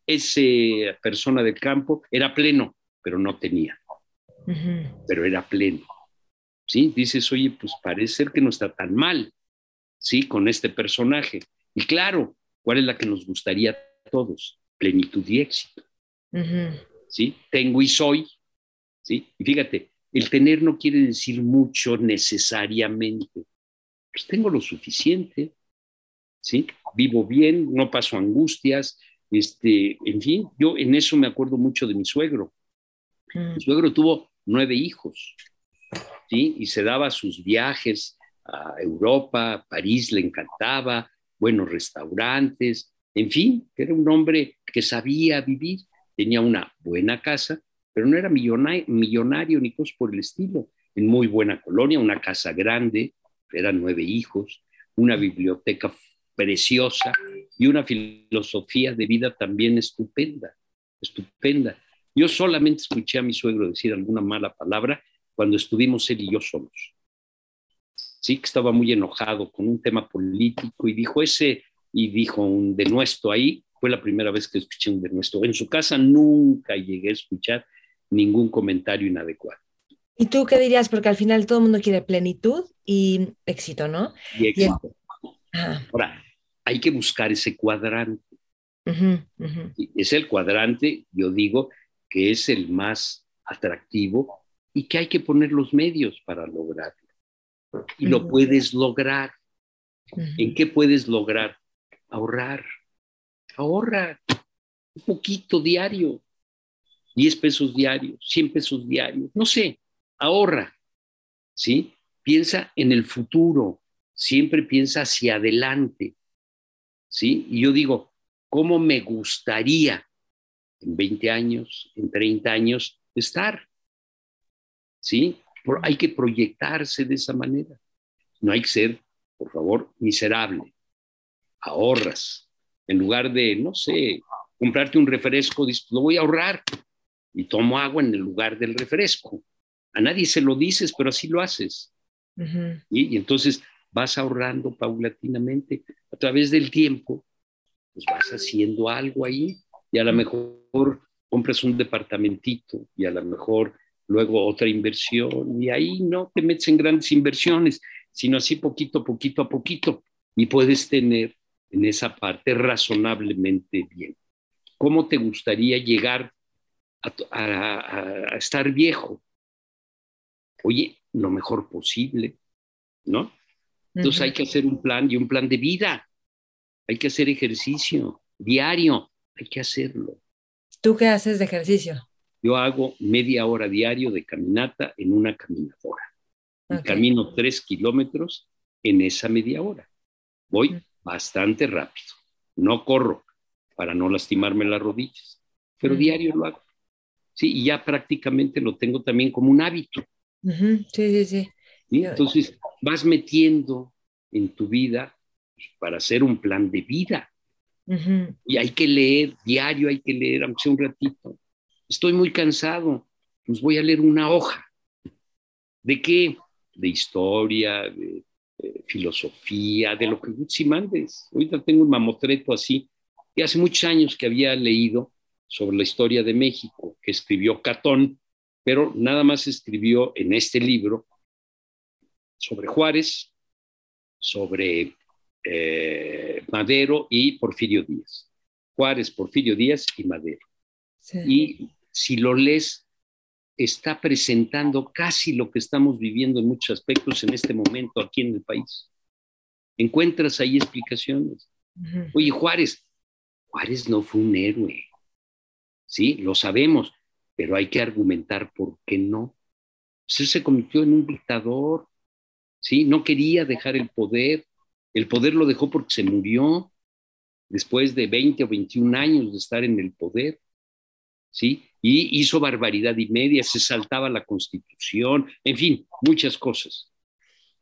Esa persona del campo era pleno, pero no tenía. Pero era pleno. ¿sí? Dices, oye, pues parece ser que no está tan mal, ¿sí? Con este personaje. Y claro, ¿cuál es la que nos gustaría a todos? Plenitud y éxito, ¿sí? Tengo y soy, ¿sí? Y fíjate, el tener no quiere decir mucho necesariamente. Pues tengo lo suficiente, ¿sí? Vivo bien, no paso angustias, este, en fin, yo en eso me acuerdo mucho de mi suegro. Mi suegro tuvo nueve hijos, ¿sí? Y se daba sus viajes a Europa, París le encantaba, buenos restaurantes, en fin, era un hombre que sabía vivir, tenía una buena casa, pero no era millonario, millonario ni cosas por el estilo, en muy buena colonia, una casa grande, eran nueve hijos, una biblioteca preciosa y una filosofía de vida también estupenda, estupenda. Yo solamente escuché a mi suegro decir alguna mala palabra cuando estuvimos él y yo solos. Sí, que estaba muy enojado con un tema político y dijo ese, y dijo un denuesto ahí, fue la primera vez que escuché un denuesto. En su casa nunca llegué a escuchar ningún comentario inadecuado.
¿Y tú qué dirías? Porque al final todo el mundo quiere plenitud y éxito, ¿no?
Y éxito. Ahora, hay que buscar ese cuadrante. Es el cuadrante, yo digo, que es el más atractivo y que hay que poner los medios para lograrlo. Y lo puedes lograr. ¿En qué puedes lograr? Ahorrar. Ahorra un poquito diario. 10 pesos diarios, 100 pesos diarios, no sé, ahorra. ¿Sí? Piensa en el futuro, siempre piensa hacia adelante. ¿Sí? Y yo digo, ¿cómo me gustaría en 20 años, en 30 años estar? ¿sí? hay que proyectarse de esa manera. No hay que ser, por favor, miserable. Ahorras. En lugar de, no sé, comprarte un refresco, lo voy a ahorrar y tomo agua en el lugar del refresco. A nadie se lo dices, pero así lo haces. Y entonces vas ahorrando paulatinamente a través del tiempo, pues vas haciendo algo ahí y a lo mejor compras un departamentito y a lo mejor luego otra inversión, y ahí no te metes en grandes inversiones, sino así poquito, poquito a poquito, y puedes tener en esa parte razonablemente bien. ¿Cómo te gustaría llegar a, estar viejo? Oye, lo mejor posible, ¿no? Entonces hay que hacer un plan y un plan de vida. Hay que hacer ejercicio diario, hay que hacerlo.
¿Tú qué haces de ejercicio?
Yo hago media hora diario de caminata en una caminadora. camino tres kilómetros en esa media hora. Voy bastante rápido. No corro para no lastimarme las rodillas, pero diario lo hago. Sí, y ya prácticamente lo tengo también como un hábito.
Sí, sí, sí.
Entonces vas metiendo en tu vida para hacer un plan de vida. Y hay que leer diario, hay que leer, aunque sea un ratito estoy muy cansado, pues voy a leer una hoja. ¿De qué? De historia, de, filosofía, de lo que si mandes. Ahorita tengo un mamotreto así, que hace muchos años que había leído sobre la historia de México, que escribió Catón, pero nada más escribió en este libro sobre Juárez, sobre eh, Madero y Porfirio Díaz. Juárez, Porfirio Díaz y Madero. Y si lo lees, está presentando casi lo que estamos viviendo en muchos aspectos en este momento aquí en el país. Encuentras ahí explicaciones. Oye, Juárez, Juárez no fue un héroe. Sí, lo sabemos, pero hay que argumentar por qué no. Pues él se convirtió en un dictador. Sí, no quería dejar el poder. El poder lo dejó porque se murió después de 20 o 21 años de estar en el poder. ¿sí? Y hizo barbaridad y media, se saltaba la constitución, en fin, muchas cosas,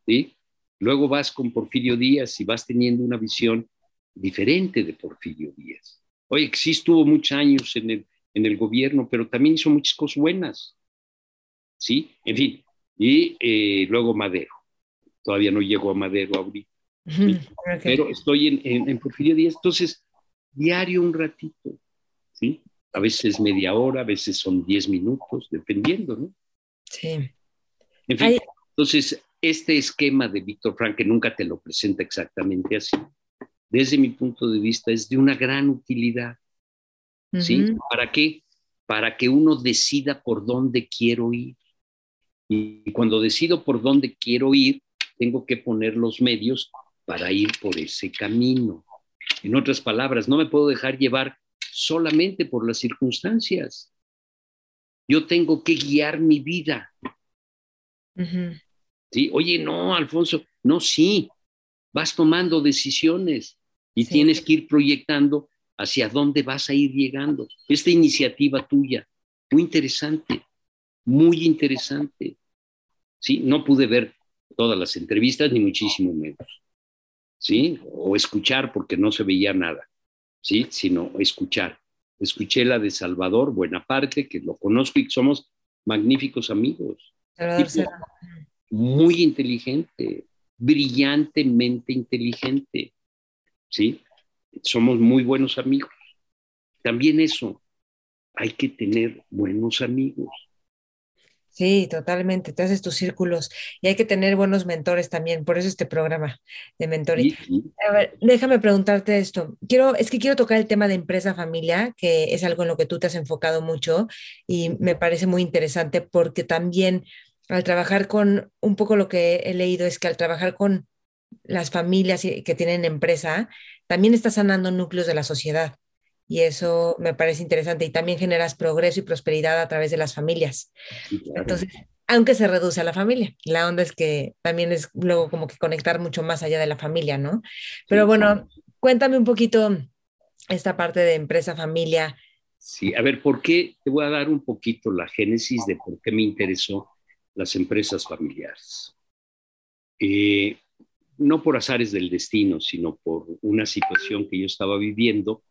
¿sí? Luego vas con Porfirio Díaz y vas teniendo una visión diferente de Porfirio Díaz. Oye, sí estuvo muchos años en el, en el gobierno, pero también hizo muchas cosas buenas, ¿sí? En fin, y eh, luego Madero. Todavía no llego a Madero ahorita. Pero estoy en, en, en Porfirio Díaz, entonces, diario un ratito, ¿sí? a veces media hora, a veces son diez minutos, dependiendo, ¿no?
Sí.
En fin, entonces, este esquema de Víctor Frank, que nunca te lo presenta exactamente así, desde mi punto de vista, es de una gran utilidad. ¿Sí? ¿Para qué? Para que uno decida por dónde quiero ir. Y cuando decido por dónde quiero ir, tengo que poner los medios para ir por ese camino. En otras palabras, no me puedo dejar llevar solamente por las circunstancias. Yo tengo que guiar mi vida. ¿Sí? Oye, no, Alfonso, no, sí, vas tomando decisiones y tienes que ir proyectando hacia dónde vas a ir llegando. Esta iniciativa tuya, muy interesante, muy interesante. Sí, no pude ver todas las entrevistas, ni muchísimo menos. ¿Sí? O escuchar porque no se veía nada. ¿Sí? Sino escuchar. Escuché la de Salvador buena parte que lo conozco y somos magníficos amigos. muy inteligente, brillantemente inteligente. ¿Sí? Somos muy buenos amigos. También eso, hay que tener buenos amigos.
Sí, totalmente, te haces tus círculos y hay que tener buenos mentores también, por eso este programa de mentoring. A ver, déjame preguntarte esto. Quiero, es que quiero tocar el tema de empresa familia, que es algo en lo que tú te has enfocado mucho y me parece muy interesante porque también al trabajar con, un poco lo que he leído es que al trabajar con las familias que tienen empresa, también está sanando núcleos de la sociedad y eso me parece interesante y también generas progreso y prosperidad a través de las familias. Entonces, aunque se reduce a la familia, la onda es que también es luego como que conectar mucho más allá de la familia, ¿no? Pero bueno, cuéntame un poquito esta parte de empresa familia.
Sí, a ver, ¿por qué? Te voy a dar un poquito la génesis de por qué me interesó las empresas familiares. Eh, no por azares del destino, sino por una situación que yo estaba viviendo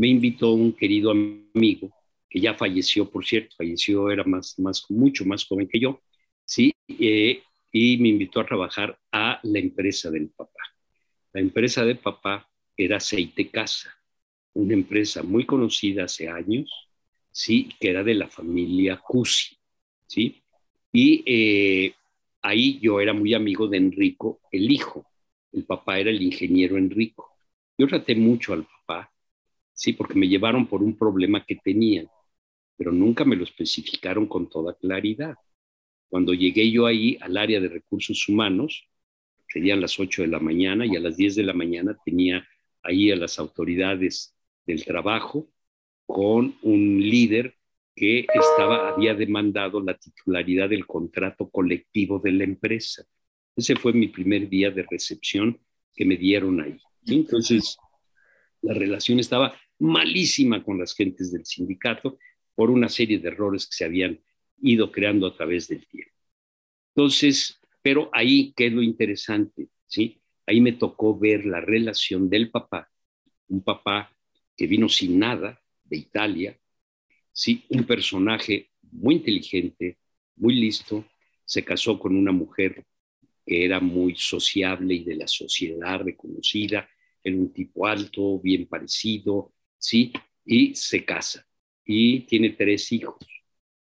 me invitó un querido amigo, que ya falleció, por cierto, falleció, era más, mucho más joven que yo, ¿sí? Eh, y me invitó a trabajar a la empresa del papá. La empresa de papá era Aceite Casa, una empresa muy conocida hace años, ¿sí? Que era de la familia Cusi, ¿sí? Y eh, ahí yo era muy amigo de Enrico, el hijo. El papá era el ingeniero Enrico. Yo traté mucho al papá Sí, porque me llevaron por un problema que tenían, pero nunca me lo especificaron con toda claridad. Cuando llegué yo ahí al área de recursos humanos, serían las 8 de la mañana y a las 10 de la mañana tenía ahí a las autoridades del trabajo con un líder que estaba, había demandado la titularidad del contrato colectivo de la empresa. Ese fue mi primer día de recepción que me dieron ahí. Entonces, la relación estaba malísima con las gentes del sindicato por una serie de errores que se habían ido creando a través del tiempo. Entonces, pero ahí qué es lo interesante, ¿sí? Ahí me tocó ver la relación del papá, un papá que vino sin nada de Italia, ¿sí? Un personaje muy inteligente, muy listo, se casó con una mujer que era muy sociable y de la sociedad reconocida, era un tipo alto, bien parecido, ¿sí? Y se casa y tiene tres hijos,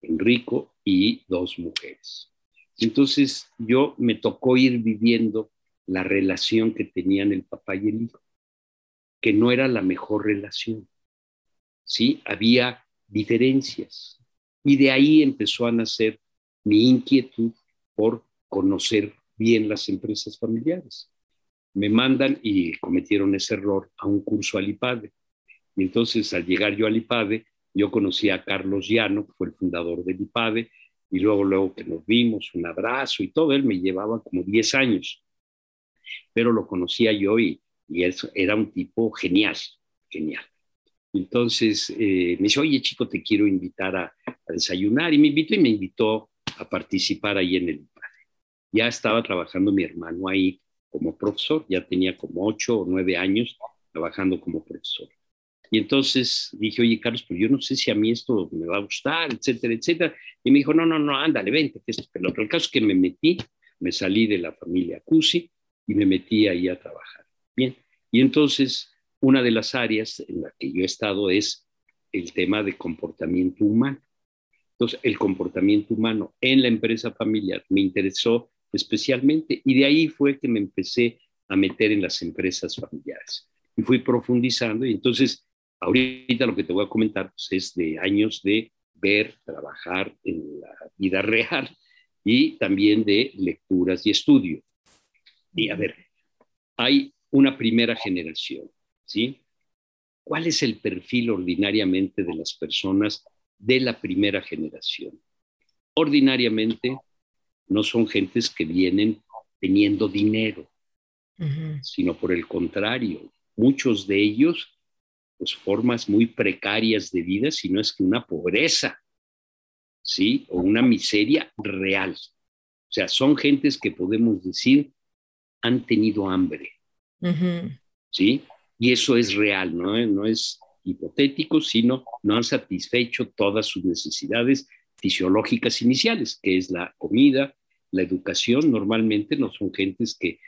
Enrico y dos mujeres. Entonces yo me tocó ir viviendo la relación que tenían el papá y el hijo, que no era la mejor relación, ¿sí? Había diferencias y de ahí empezó a nacer mi inquietud por conocer bien las empresas familiares. Me mandan y cometieron ese error a un curso al IPADE y entonces al llegar yo al IPADE, yo conocí a Carlos Llano, que fue el fundador del IPADE, y luego, luego que nos vimos, un abrazo y todo, él me llevaba como 10 años, pero lo conocía yo y, y él era un tipo genial, genial. Entonces eh, me dice, oye chico, te quiero invitar a, a, desayunar, y me invitó y me invitó a participar ahí en el IPADE. Ya estaba trabajando mi hermano ahí como profesor, ya tenía como 8 o 9 años trabajando como profesor. Y entonces dije, oye, Carlos, pues yo no sé si a mí esto me va a gustar, etcétera, etcétera. Y me dijo, no, no, no, ándale, vente, que es otro El caso es que me metí, me salí de la familia Cusi y me metí ahí a trabajar. Bien, y entonces una de las áreas en la que yo he estado es el tema de comportamiento humano. Entonces, el comportamiento humano en la empresa familiar me interesó especialmente y de ahí fue que me empecé a meter en las empresas familiares. Y fui profundizando y entonces Ahorita lo que te voy a comentar pues, es de años de ver, trabajar en la vida real y también de lecturas y estudio. Y a ver, hay una primera generación, ¿sí? ¿Cuál es el perfil ordinariamente de las personas de la primera generación? Ordinariamente no son gentes que vienen teniendo dinero, sino por el contrario, muchos de ellos, pues formas muy precarias de vida, si no es que una pobreza, ¿sí? O una miseria real. O sea, son gentes que podemos decir han tenido hambre, ¿sí? Y eso es real, ¿no? No es hipotético, sino no han satisfecho todas sus necesidades fisiológicas iniciales, que es la comida, la educación. Normalmente no son gentes que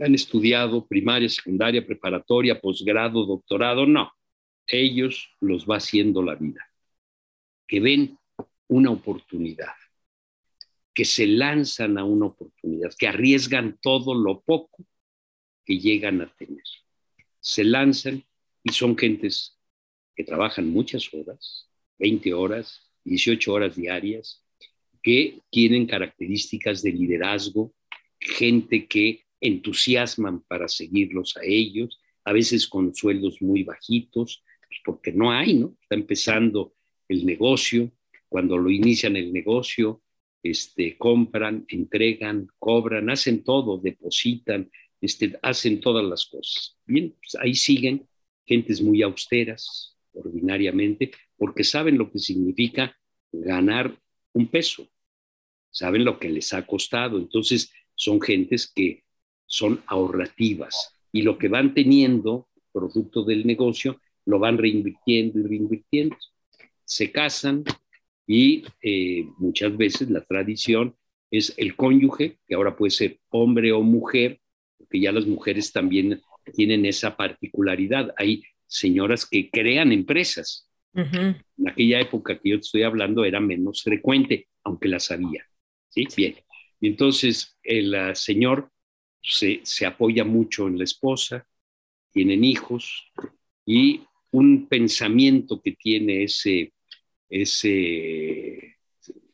han estudiado primaria, secundaria, preparatoria, posgrado, doctorado, no. Ellos los va haciendo la vida, que ven una oportunidad, que se lanzan a una oportunidad, que arriesgan todo lo poco que llegan a tener. Se lanzan y son gentes que trabajan muchas horas, 20 horas, 18 horas diarias, que tienen características de liderazgo, gente que entusiasman para seguirlos a ellos, a veces con sueldos muy bajitos, pues porque no hay, ¿no? Está empezando el negocio, cuando lo inician el negocio, este, compran, entregan, cobran, hacen todo, depositan, este, hacen todas las cosas. Bien, pues ahí siguen gentes muy austeras, ordinariamente, porque saben lo que significa ganar un peso, saben lo que les ha costado, entonces son gentes que son ahorrativas y lo que van teniendo, producto del negocio, lo van reinvirtiendo y reinvirtiendo. Se casan y eh, muchas veces la tradición es el cónyuge, que ahora puede ser hombre o mujer, porque ya las mujeres también tienen esa particularidad. Hay señoras que crean empresas. En aquella época que yo estoy hablando era menos frecuente, aunque las había. ¿sí? Bien. Y entonces el ah, señor se, se apoya mucho en la esposa, tienen hijos y un pensamiento que tiene ese, ese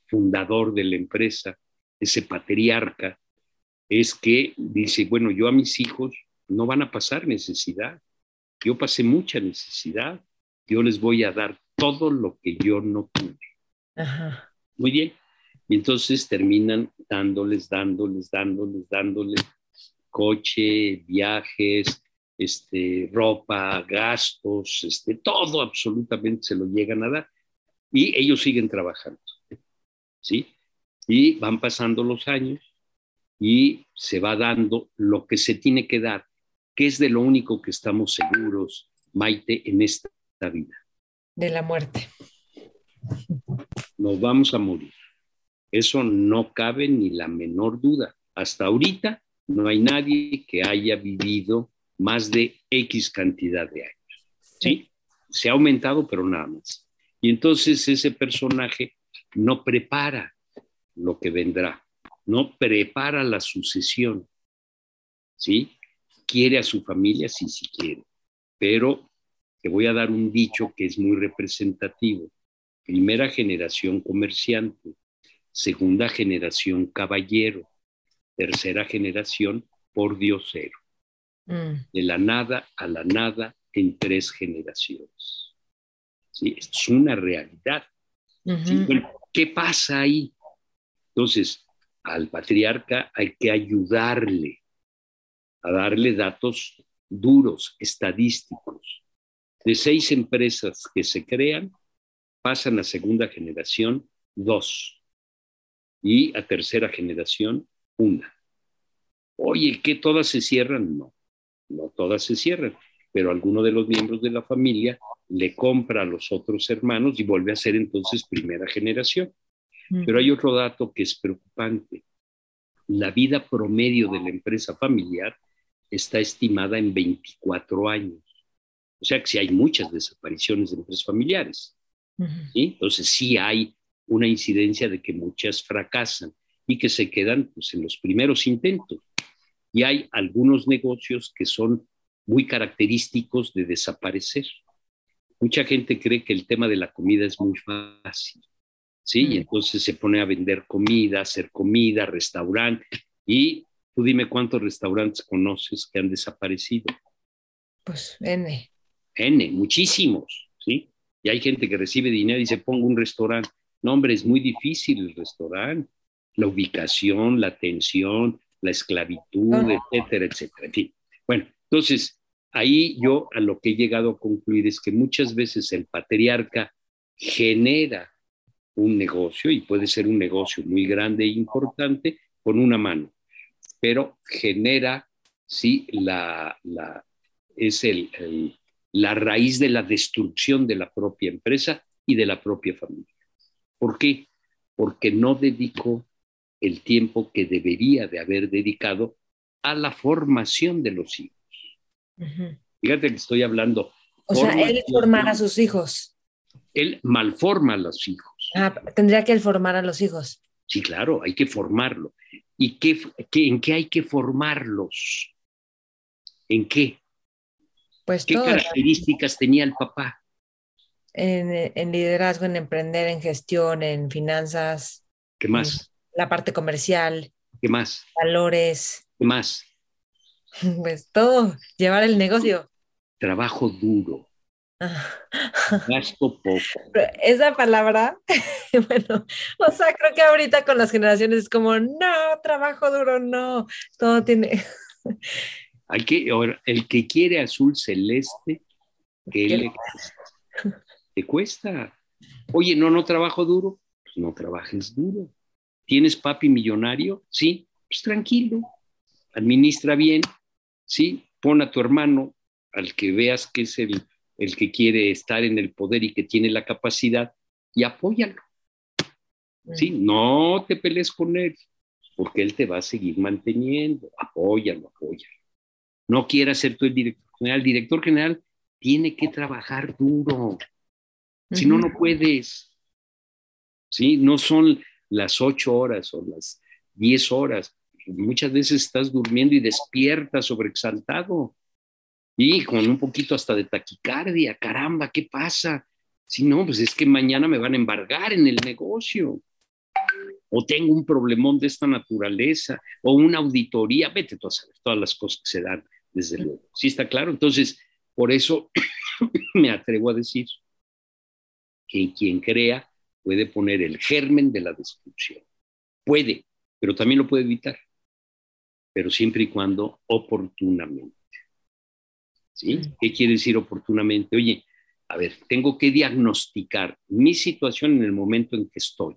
fundador de la empresa, ese patriarca, es que dice, bueno, yo a mis hijos no van a pasar necesidad. Yo pasé mucha necesidad. Yo les voy a dar todo lo que yo no tuve. Muy bien. Y entonces terminan dándoles, dándoles, dándoles, dándoles coche, viajes, este, ropa, gastos, este, todo absolutamente se lo llegan a dar. Y ellos siguen trabajando. ¿Sí? Y van pasando los años y se va dando lo que se tiene que dar ¿Qué es de lo único que estamos seguros, Maite, en esta vida?
De la muerte.
Nos vamos a morir. Eso no cabe ni la menor duda. Hasta ahorita no hay nadie que haya vivido más de X cantidad de años. ¿sí? Se ha aumentado, pero nada más. Y entonces ese personaje no prepara lo que vendrá, no prepara la sucesión. ¿Sí? quiere a su familia, sí, sí quiere, pero te voy a dar un dicho que es muy representativo. Primera generación comerciante, segunda generación caballero, tercera generación por diosero. Mm. De la nada a la nada en tres generaciones. ¿Sí? Esto es una realidad. ¿Qué pasa ahí? Entonces, al patriarca hay que ayudarle a darle datos duros, estadísticos. De seis empresas que se crean, pasan a segunda generación dos y a tercera generación una. Oye, ¿que todas se cierran? No, no todas se cierran, pero alguno de los miembros de la familia le compra a los otros hermanos y vuelve a ser entonces primera generación. Pero hay otro dato que es preocupante. La vida promedio de la empresa familiar está estimada en 24 años. O sea que sí hay muchas desapariciones de empresas familiares. Entonces sí hay una incidencia de que muchas fracasan y que se quedan pues, en los primeros intentos. Y hay algunos negocios que son muy característicos de desaparecer. Mucha gente cree que el tema de la comida es muy fácil, ¿sí? Y entonces se pone a vender comida, hacer comida, restaurante, y Tú dime cuántos restaurantes conoces que han desaparecido.
Pues N.
N, muchísimos, ¿sí? Y hay gente que recibe dinero y dice, pongo un restaurante. No, hombre, es muy difícil el restaurante. La ubicación, la atención, la esclavitud, etcétera, etcétera. En fin, bueno, entonces ahí yo a lo que he llegado a concluir es que muchas veces el patriarca genera un negocio y puede ser un negocio muy grande e importante con una mano, pero genera, sí, la, la es el, la raíz de la destrucción de la propia empresa y de la propia familia. ¿Por qué? Porque no dedico el tiempo que debería de haber dedicado a la formación de los hijos. Fíjate que estoy hablando.
O sea, él formar a sus hijos.
Él malforma a los hijos.
Ah, tendría que él formar a los hijos.
Sí, claro, hay que formarlo. ¿Y qué, en qué hay que formarlos? ¿En qué?
Pues
¿Qué características tenía el papá?
En, en, liderazgo, en emprender, en gestión, en finanzas.
¿Qué más?
La parte comercial.
¿Qué más?
Valores.
¿Qué más?
Pues todo, llevar el negocio.
Trabajo duro. Gasto poco.
esa palabra, bueno, o sea, creo que ahorita con las generaciones es como, no, trabajo duro, no, todo tiene.
Hay que, el que quiere azul celeste, que le te cuesta. Oye, no, no trabajo duro, pues no trabajes duro. ¿Tienes papi millonario? Sí, pues tranquilo, administra bien, sí, pon a tu hermano al que veas que es el, el que quiere estar en el poder y que tiene la capacidad y apóyalo. Sí, mm. no te pelees con él, porque él te va a seguir manteniendo. Apóyalo, apóyalo. No quieras ser tú el director general. El director general tiene que trabajar duro. Si no, no puedes. Sí, no son las ocho horas o las diez horas. Muchas veces estás durmiendo y despiertas sobreexaltado y con un poquito hasta de taquicardia. Caramba, ¿qué pasa? Si no, pues es que mañana me van a embargar en el negocio. O tengo un problemón de esta naturaleza, o una auditoría, vete tú a saber todas las cosas que se dan, desde luego. ¿Sí está claro? Entonces, por eso me atrevo a decir que quien crea puede poner el germen de la destrucción. Puede, pero también lo puede evitar, pero siempre y cuando oportunamente. ¿Sí? ¿Qué quiere decir oportunamente? Oye, a ver, tengo que diagnosticar mi situación en el momento en que estoy.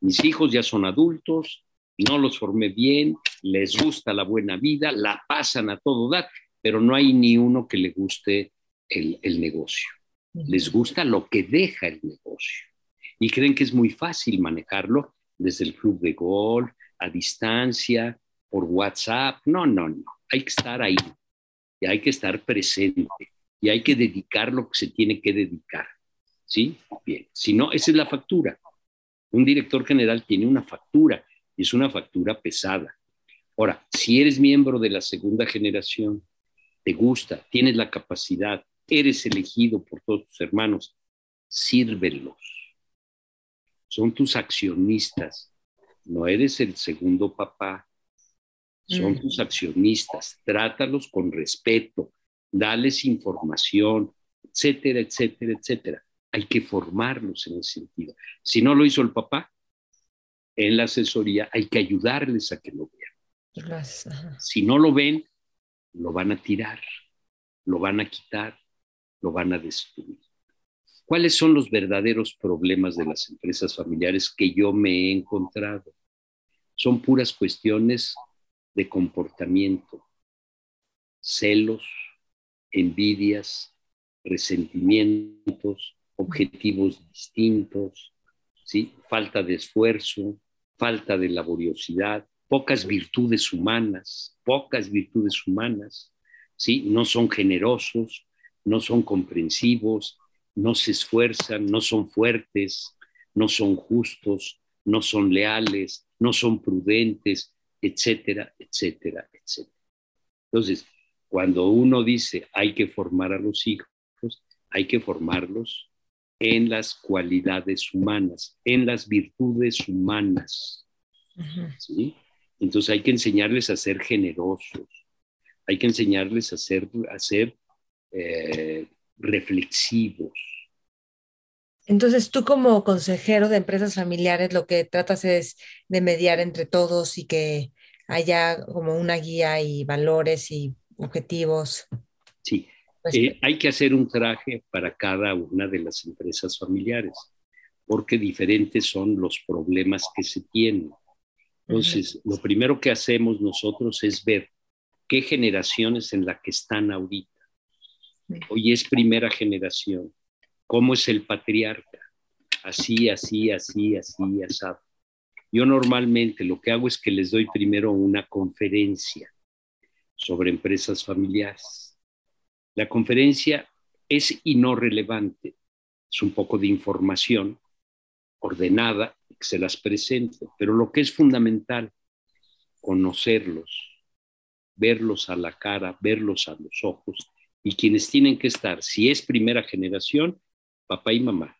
Mis hijos ya son adultos, no los formé bien, les gusta la buena vida, la pasan a todo dar, pero no hay ni uno que le guste el, el negocio. Les gusta lo que deja el negocio. Y creen que es muy fácil manejarlo desde el club de golf, a distancia, por WhatsApp. No, no, no. Hay que estar ahí. Y hay que estar presente. Y hay que dedicar lo que se tiene que dedicar. ¿Sí? Bien. Si no, esa es la factura. Un director general tiene una factura y es una factura pesada. Ahora, si eres miembro de la segunda generación, te gusta, tienes la capacidad, eres elegido por todos tus hermanos, sírvelos. Son tus accionistas. No eres el segundo papá. Son mm. tus accionistas. Trátalos con respeto. Dales información, etcétera, etcétera, etcétera. Hay que formarlos en ese sentido. Si no lo hizo el papá, en la asesoría hay que ayudarles a que lo vean. Si no lo ven, lo van a tirar, lo van a quitar, lo van a destruir. ¿Cuáles son los verdaderos problemas de las empresas familiares que yo me he encontrado? Son puras cuestiones de comportamiento, celos, envidias, resentimientos, objetivos distintos, ¿sí? falta de esfuerzo, falta de laboriosidad, pocas virtudes humanas, pocas virtudes humanas, ¿sí? no son generosos, no son comprensivos, no se esfuerzan, no son fuertes, no son justos, no son leales, no son prudentes, etcétera, etcétera, etcétera. Entonces, cuando uno dice hay que formar a los hijos, hay que formarlos en las cualidades humanas, en las virtudes humanas. ¿sí? Entonces hay que enseñarles a ser generosos, hay que enseñarles a ser, a ser eh, reflexivos,
Entonces, tú como consejero de empresas familiares, lo que tratas es de mediar entre todos y que haya como una guía y valores y objetivos.
Sí, pues eh, hay que hacer un traje para cada una de las empresas familiares, porque diferentes son los problemas que se tienen. Entonces, lo primero que hacemos nosotros es ver qué generaciones en la que están ahorita. Hoy es primera generación. ¿Cómo es el patriarca? Así, así, así, así, así. Yo normalmente lo que hago es que les doy primero una conferencia sobre empresas familiares. La conferencia es y no relevante, es un poco de información ordenada que se las presento, pero lo que es fundamental, conocerlos, verlos a la cara, verlos a los ojos, y quienes tienen que estar, si es primera generación, papá y mamá.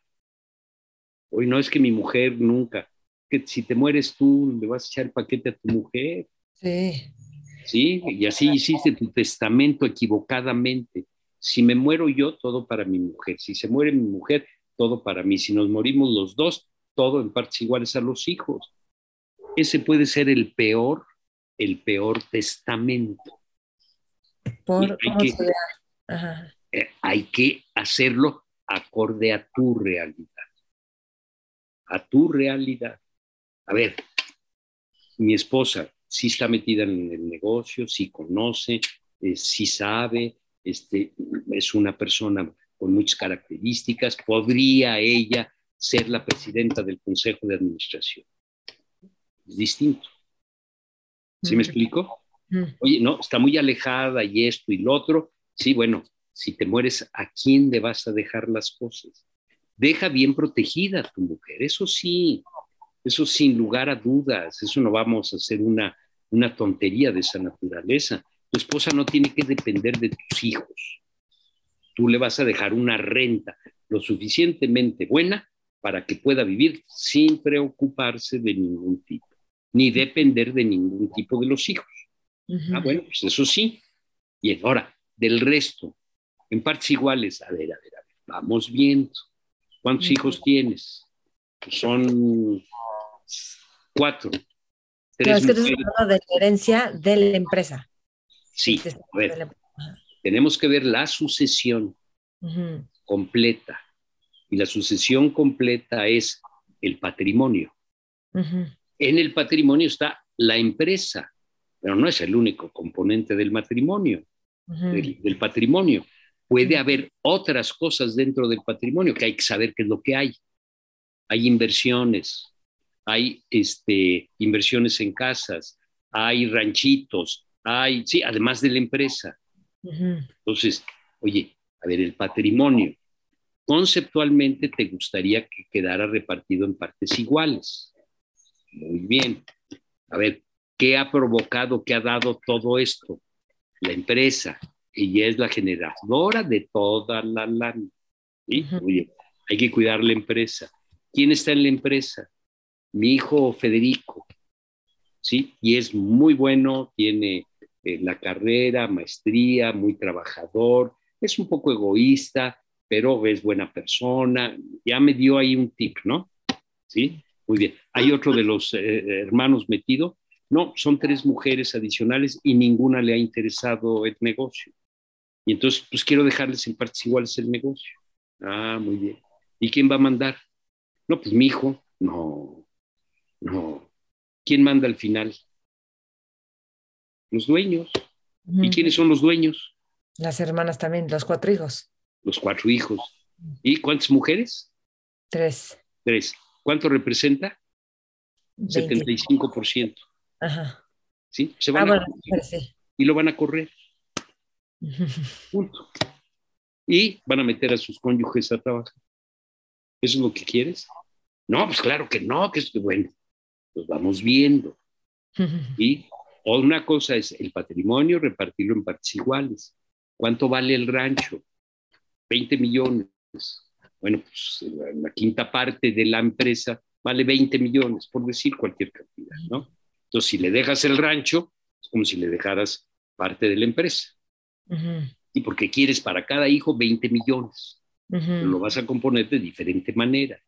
Hoy no es que mi mujer nunca, que si te mueres tú, le vas a echar el paquete a tu mujer.
Sí.
Sí, y así hiciste tu testamento equivocadamente. Si me muero yo, todo para mi mujer. Si se muere mi mujer, todo para mí. Si nos morimos los dos, todo en partes iguales a los hijos. Ese puede ser el peor, el peor testamento.
Por,
hay, que, eh, hay que hacerlo acorde a tu realidad. A tu realidad. A ver, mi esposa sí está metida en el negocio, sí conoce, eh, sí sabe, este, es una persona con muchas características, podría ella ser la presidenta del Consejo de Administración. Es distinto. ¿Sí me explico? Oye, no, está muy alejada y esto y lo otro. Sí, bueno, si te mueres, ¿a quién le vas a dejar las cosas? Deja bien protegida a tu mujer, eso sí, eso sin lugar a dudas, eso no vamos a hacer una, una tontería de esa naturaleza. Tu esposa no tiene que depender de tus hijos. Tú le vas a dejar una renta lo suficientemente buena para que pueda vivir sin preocuparse de ningún tipo, ni depender de ningún tipo de los hijos. Ah, bueno, pues eso sí. Y ahora, del resto, en partes iguales, a ver, a ver, a ver, vamos viendo. ¿Cuántos hijos tienes? Pues son Cuatro.
Tres es que estás hablando de la herencia de la empresa.
Sí, a ver, tenemos que ver la sucesión completa. Y la sucesión completa es el patrimonio. En el patrimonio está la empresa, pero no es el único componente del matrimonio, del, patrimonio. Puede haber otras cosas dentro del patrimonio que hay que saber qué es lo que hay. Hay inversiones, hay este, inversiones en casas, hay ranchitos, hay, sí, además de la empresa. Entonces, oye, a ver, el patrimonio, conceptualmente te gustaría que quedara repartido en partes iguales. Muy bien. A ver, ¿qué ha provocado, qué ha dado todo esto? La empresa, ella es la generadora de toda la lana. Oye, hay que cuidar la empresa. ¿Quién está en la empresa? mi hijo Federico, ¿sí? Y es muy bueno, tiene eh, la carrera, maestría, muy trabajador, es un poco egoísta, pero es buena persona. Ya me dio ahí un tip, ¿no? ¿Sí? Muy bien. ¿Hay otro de los eh, hermanos metido? No, son tres mujeres adicionales y ninguna le ha interesado el negocio. Y entonces, pues quiero dejarles en partes iguales el negocio. Ah, muy bien. ¿Y quién va a mandar? No, pues mi hijo. No, no. ¿Quién manda al final? Los dueños. ¿Y quiénes son los dueños?
Las hermanas también, los cuatro hijos.
Los cuatro hijos. ¿Y cuántas mujeres?
Tres.
Tres. ¿Cuánto representa? 75%.
Ajá.
¿Sí? Se van ah, a Y lo van a correr. Punto. Y van a meter a sus cónyuges a trabajar. ¿Eso es lo que quieres? No, pues claro que no, que es bueno los vamos viendo. Y una cosa es el patrimonio, repartirlo en partes iguales. ¿Cuánto vale el rancho? 20 millones. Bueno, pues la, quinta parte de la empresa vale 20 millones, por decir cualquier cantidad, ¿no? Entonces, si le dejas el rancho, es como si le dejaras parte de la empresa. Y porque quieres para cada hijo 20 millones. lo vas a componer de diferente manera.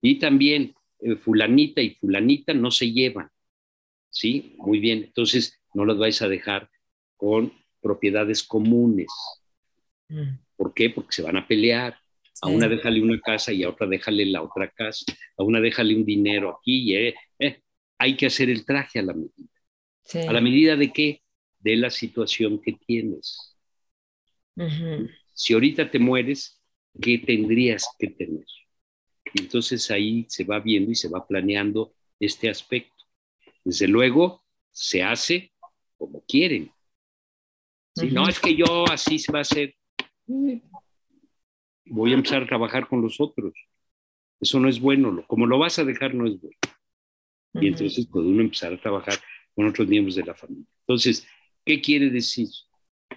Y también eh, fulanita y fulanita no se llevan, ¿sí? Muy bien, entonces no las vais a dejar con propiedades comunes. Mm. ¿Por qué? Porque se van a pelear. A una déjale una casa y a otra déjale la otra casa. A una déjale un dinero aquí. Eh, eh. Hay que hacer el traje a la medida. ¿A la medida de qué? De la situación que tienes. Si ahorita te mueres, ¿qué tendrías que tener? Y entonces ahí se va viendo y se va planeando este aspecto. Desde luego, se hace como quieren. Si no es que yo así se va a hacer, voy a empezar a trabajar con los otros. Eso no es bueno. Como lo vas a dejar, no es bueno. Y entonces puede uno empezar a trabajar con otros miembros de la familia. Entonces, ¿qué quiere decir?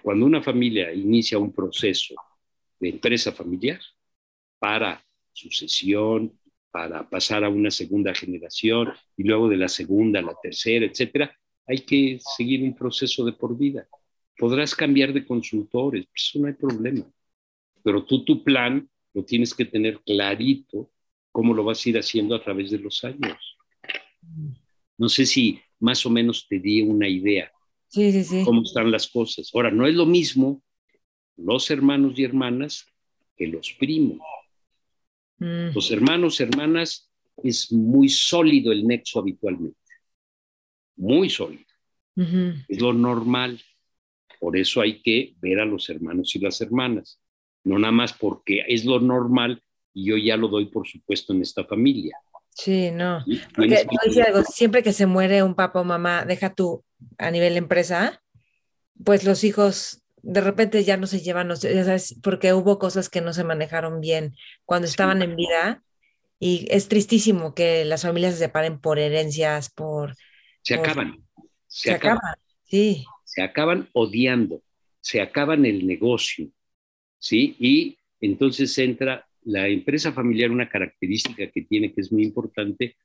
Cuando una familia inicia un proceso de empresa familiar para sucesión, para pasar a una segunda generación y luego de la segunda a la tercera, etcétera, hay que seguir un proceso de por vida. Podrás cambiar de consultores, pues eso no hay problema. Pero tú tu plan lo tienes que tener clarito cómo lo vas a ir haciendo a través de los años. No sé si más o menos te di una idea
sí, sí, sí.
cómo están las cosas. Ahora, no es lo mismo los hermanos y hermanas que los primos. Mm. Los hermanos, hermanas, es muy sólido el nexo habitualmente. Muy sólido. Es lo normal. Por eso hay que ver a los hermanos y las hermanas. No nada más porque es lo normal y yo ya lo doy por supuesto en esta familia.
Sí, no. Porque algo, siempre que se muere un papá o mamá, deja tú a nivel empresa, pues los hijos de repente ya no se llevan, ya sabes, porque hubo cosas que no se manejaron bien cuando estaban en vida y es tristísimo que las familias se separen por herencias, por...
Se acaban.
Se, acaban. sí.
Se acaban odiando, se acaban el negocio, ¿sí? Y entonces entra la empresa familiar, una característica que tiene que es muy importante,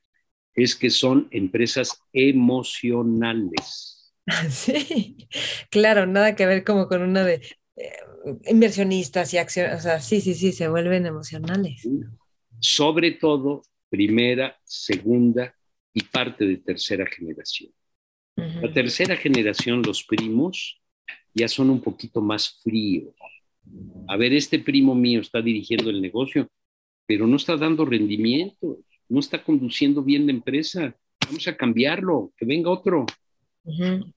es que son empresas emocionales.
Sí, claro, nada que ver como con una de eh, inversionistas y acciones, o sea, sí, sí, sí, se vuelven emocionales.
Sobre todo primera, segunda y parte de tercera generación. La tercera generación, los primos, ya son un poquito más fríos. A ver, este primo mío está dirigiendo el negocio, pero no está dando rendimiento, no está conduciendo bien la empresa. Vamos a cambiarlo, que venga otro.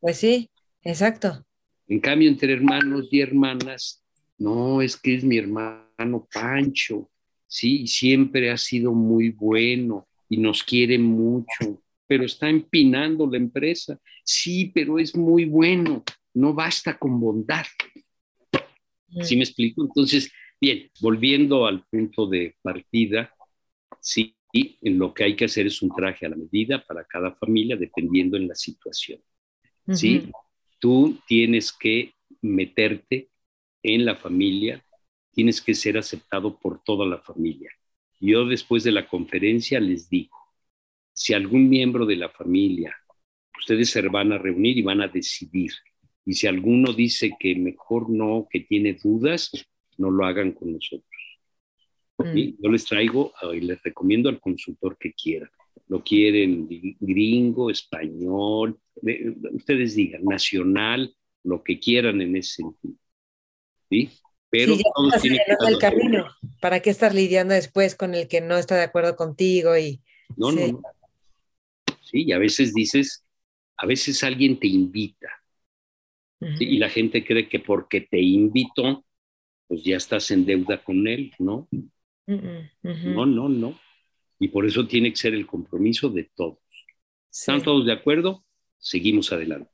Pues sí, exacto.
En cambio, entre hermanos y hermanas, no, es que es mi hermano Pancho, sí, siempre ha sido muy bueno y nos quiere mucho, pero está empinando la empresa. Sí, pero es muy bueno, no basta con bondad. ¿Sí me explico? Entonces, bien, volviendo al punto de partida, sí, lo que hay que hacer es un traje a la medida para cada familia, dependiendo en la situación. ¿sí? Tú tienes que meterte en la familia, tienes que ser aceptado por toda la familia. Yo después de la conferencia les digo, si algún miembro de la familia, ustedes se van a reunir y van a decidir, y si alguno dice que mejor no, que tiene dudas, no lo hagan con nosotros. Mm. Yo les traigo y les recomiendo al consultor que quiera lo quieren gringo, español, ustedes digan, nacional, lo que quieran en ese sentido. ¿Sí?
Pero el camino. ¿Para qué estar lidiando después con el que no está de acuerdo contigo? Y,
no, sí. no, Sí, y a veces dices, a veces alguien te invita. Y la gente cree que porque te invitó, pues ya estás en deuda con él, ¿no? No, no, no. Y por eso tiene que ser el compromiso de todos. ¿Están todos de acuerdo? Seguimos adelante.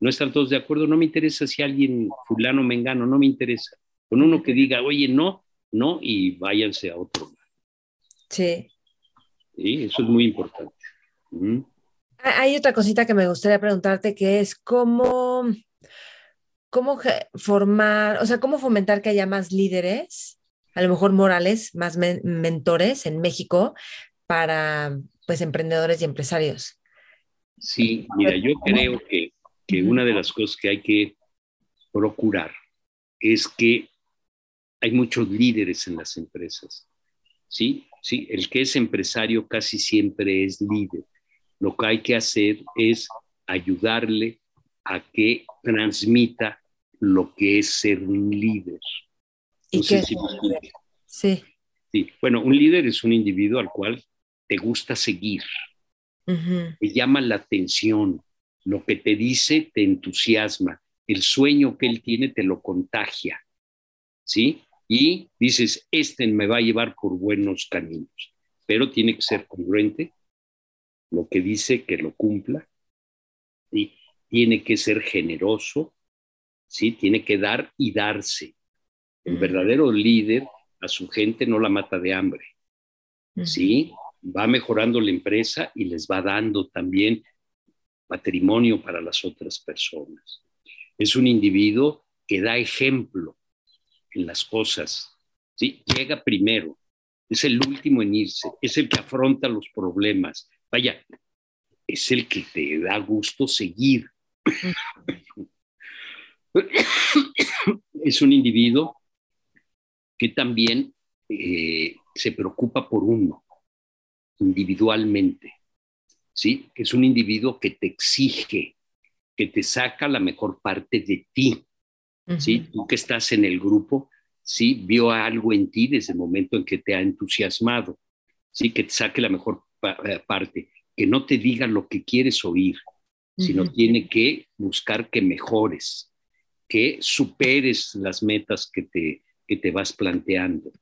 ¿No están todos de acuerdo? No me interesa si alguien fulano mengano, no me interesa. Con uno que diga, oye, no, no, y váyanse a otro lado.
Sí.
Sí, eso es muy importante.
Hay otra cosita que me gustaría preguntarte, que es cómo, cómo formar, o sea, cómo fomentar que haya más líderes a lo mejor morales, más mentores en México para pues emprendedores y empresarios.
Sí, mira, yo creo que, que una de las cosas que hay que procurar es que hay muchos líderes en las empresas. ¿sí? Sí, el que es empresario casi siempre es líder. Lo que hay que hacer es ayudarle a que transmita lo que es ser un líder.
¿Y qué es Sí.
Sí, bueno, un líder es un individuo al cual te gusta seguir, te llama la atención, lo que te dice te entusiasma, el sueño que él tiene te lo contagia, ¿sí? Y dices, este me va a llevar por buenos caminos, pero tiene que ser congruente, lo que dice que lo cumpla, y tiene que ser generoso, ¿sí? Tiene que dar y darse. El verdadero líder a su gente no la mata de hambre, ¿sí? Va mejorando la empresa y les va dando también patrimonio para las otras personas. Es un individuo que da ejemplo en las cosas, ¿sí? Llega primero, es el último en irse, es el que afronta los problemas. Vaya, es el que te da gusto seguir. Es un individuo que también eh, se preocupa por uno individualmente, ¿sí? Es un individuo que te exige, que te saca la mejor parte de ti, ¿sí? Tú que estás en el grupo, ¿sí? Vio algo en ti desde el momento en que te ha entusiasmado, ¿sí? Que te saque la mejor eh, parte, que no te diga lo que quieres oír, sino tiene que buscar que mejores, que superes las metas que te, que te vas planteando,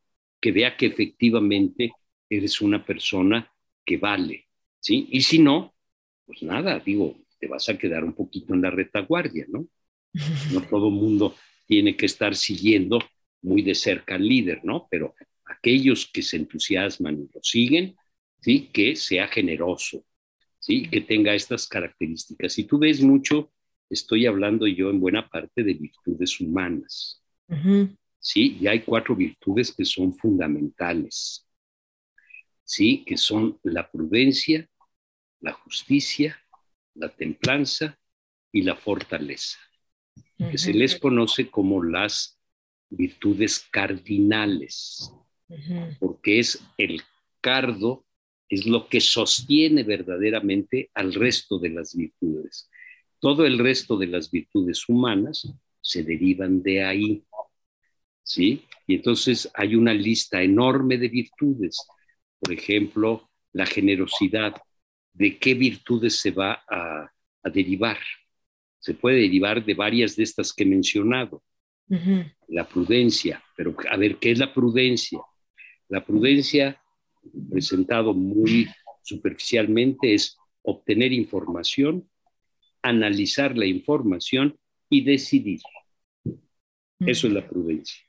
que vea que efectivamente eres una persona que vale, ¿sí? Y si no, pues nada, digo, te vas a quedar un poquito en la retaguardia, ¿no? No todo el mundo tiene que estar siguiendo muy de cerca al líder, ¿no? Pero aquellos que se entusiasman y lo siguen, ¿sí? Que sea generoso, ¿sí? Que tenga estas características. Si tú ves mucho, estoy hablando yo en buena parte de virtudes humanas. ¿sí? Y hay cuatro virtudes que son fundamentales, ¿sí? Que son la prudencia, la justicia, la templanza y la fortaleza, que se les conoce como las virtudes cardinales, porque es el cardo, es lo que sostiene verdaderamente al resto de las virtudes. Todo el resto de las virtudes humanas se derivan de ahí. ¿sí? Y entonces hay una lista enorme de virtudes. Por ejemplo, la generosidad. ¿De qué virtudes se va a, derivar? Se puede derivar de varias de estas que he mencionado. La prudencia, pero a ver, ¿qué es la prudencia? La prudencia, presentado muy superficialmente, es obtener información, analizar la información y decidir. Eso es la prudencia.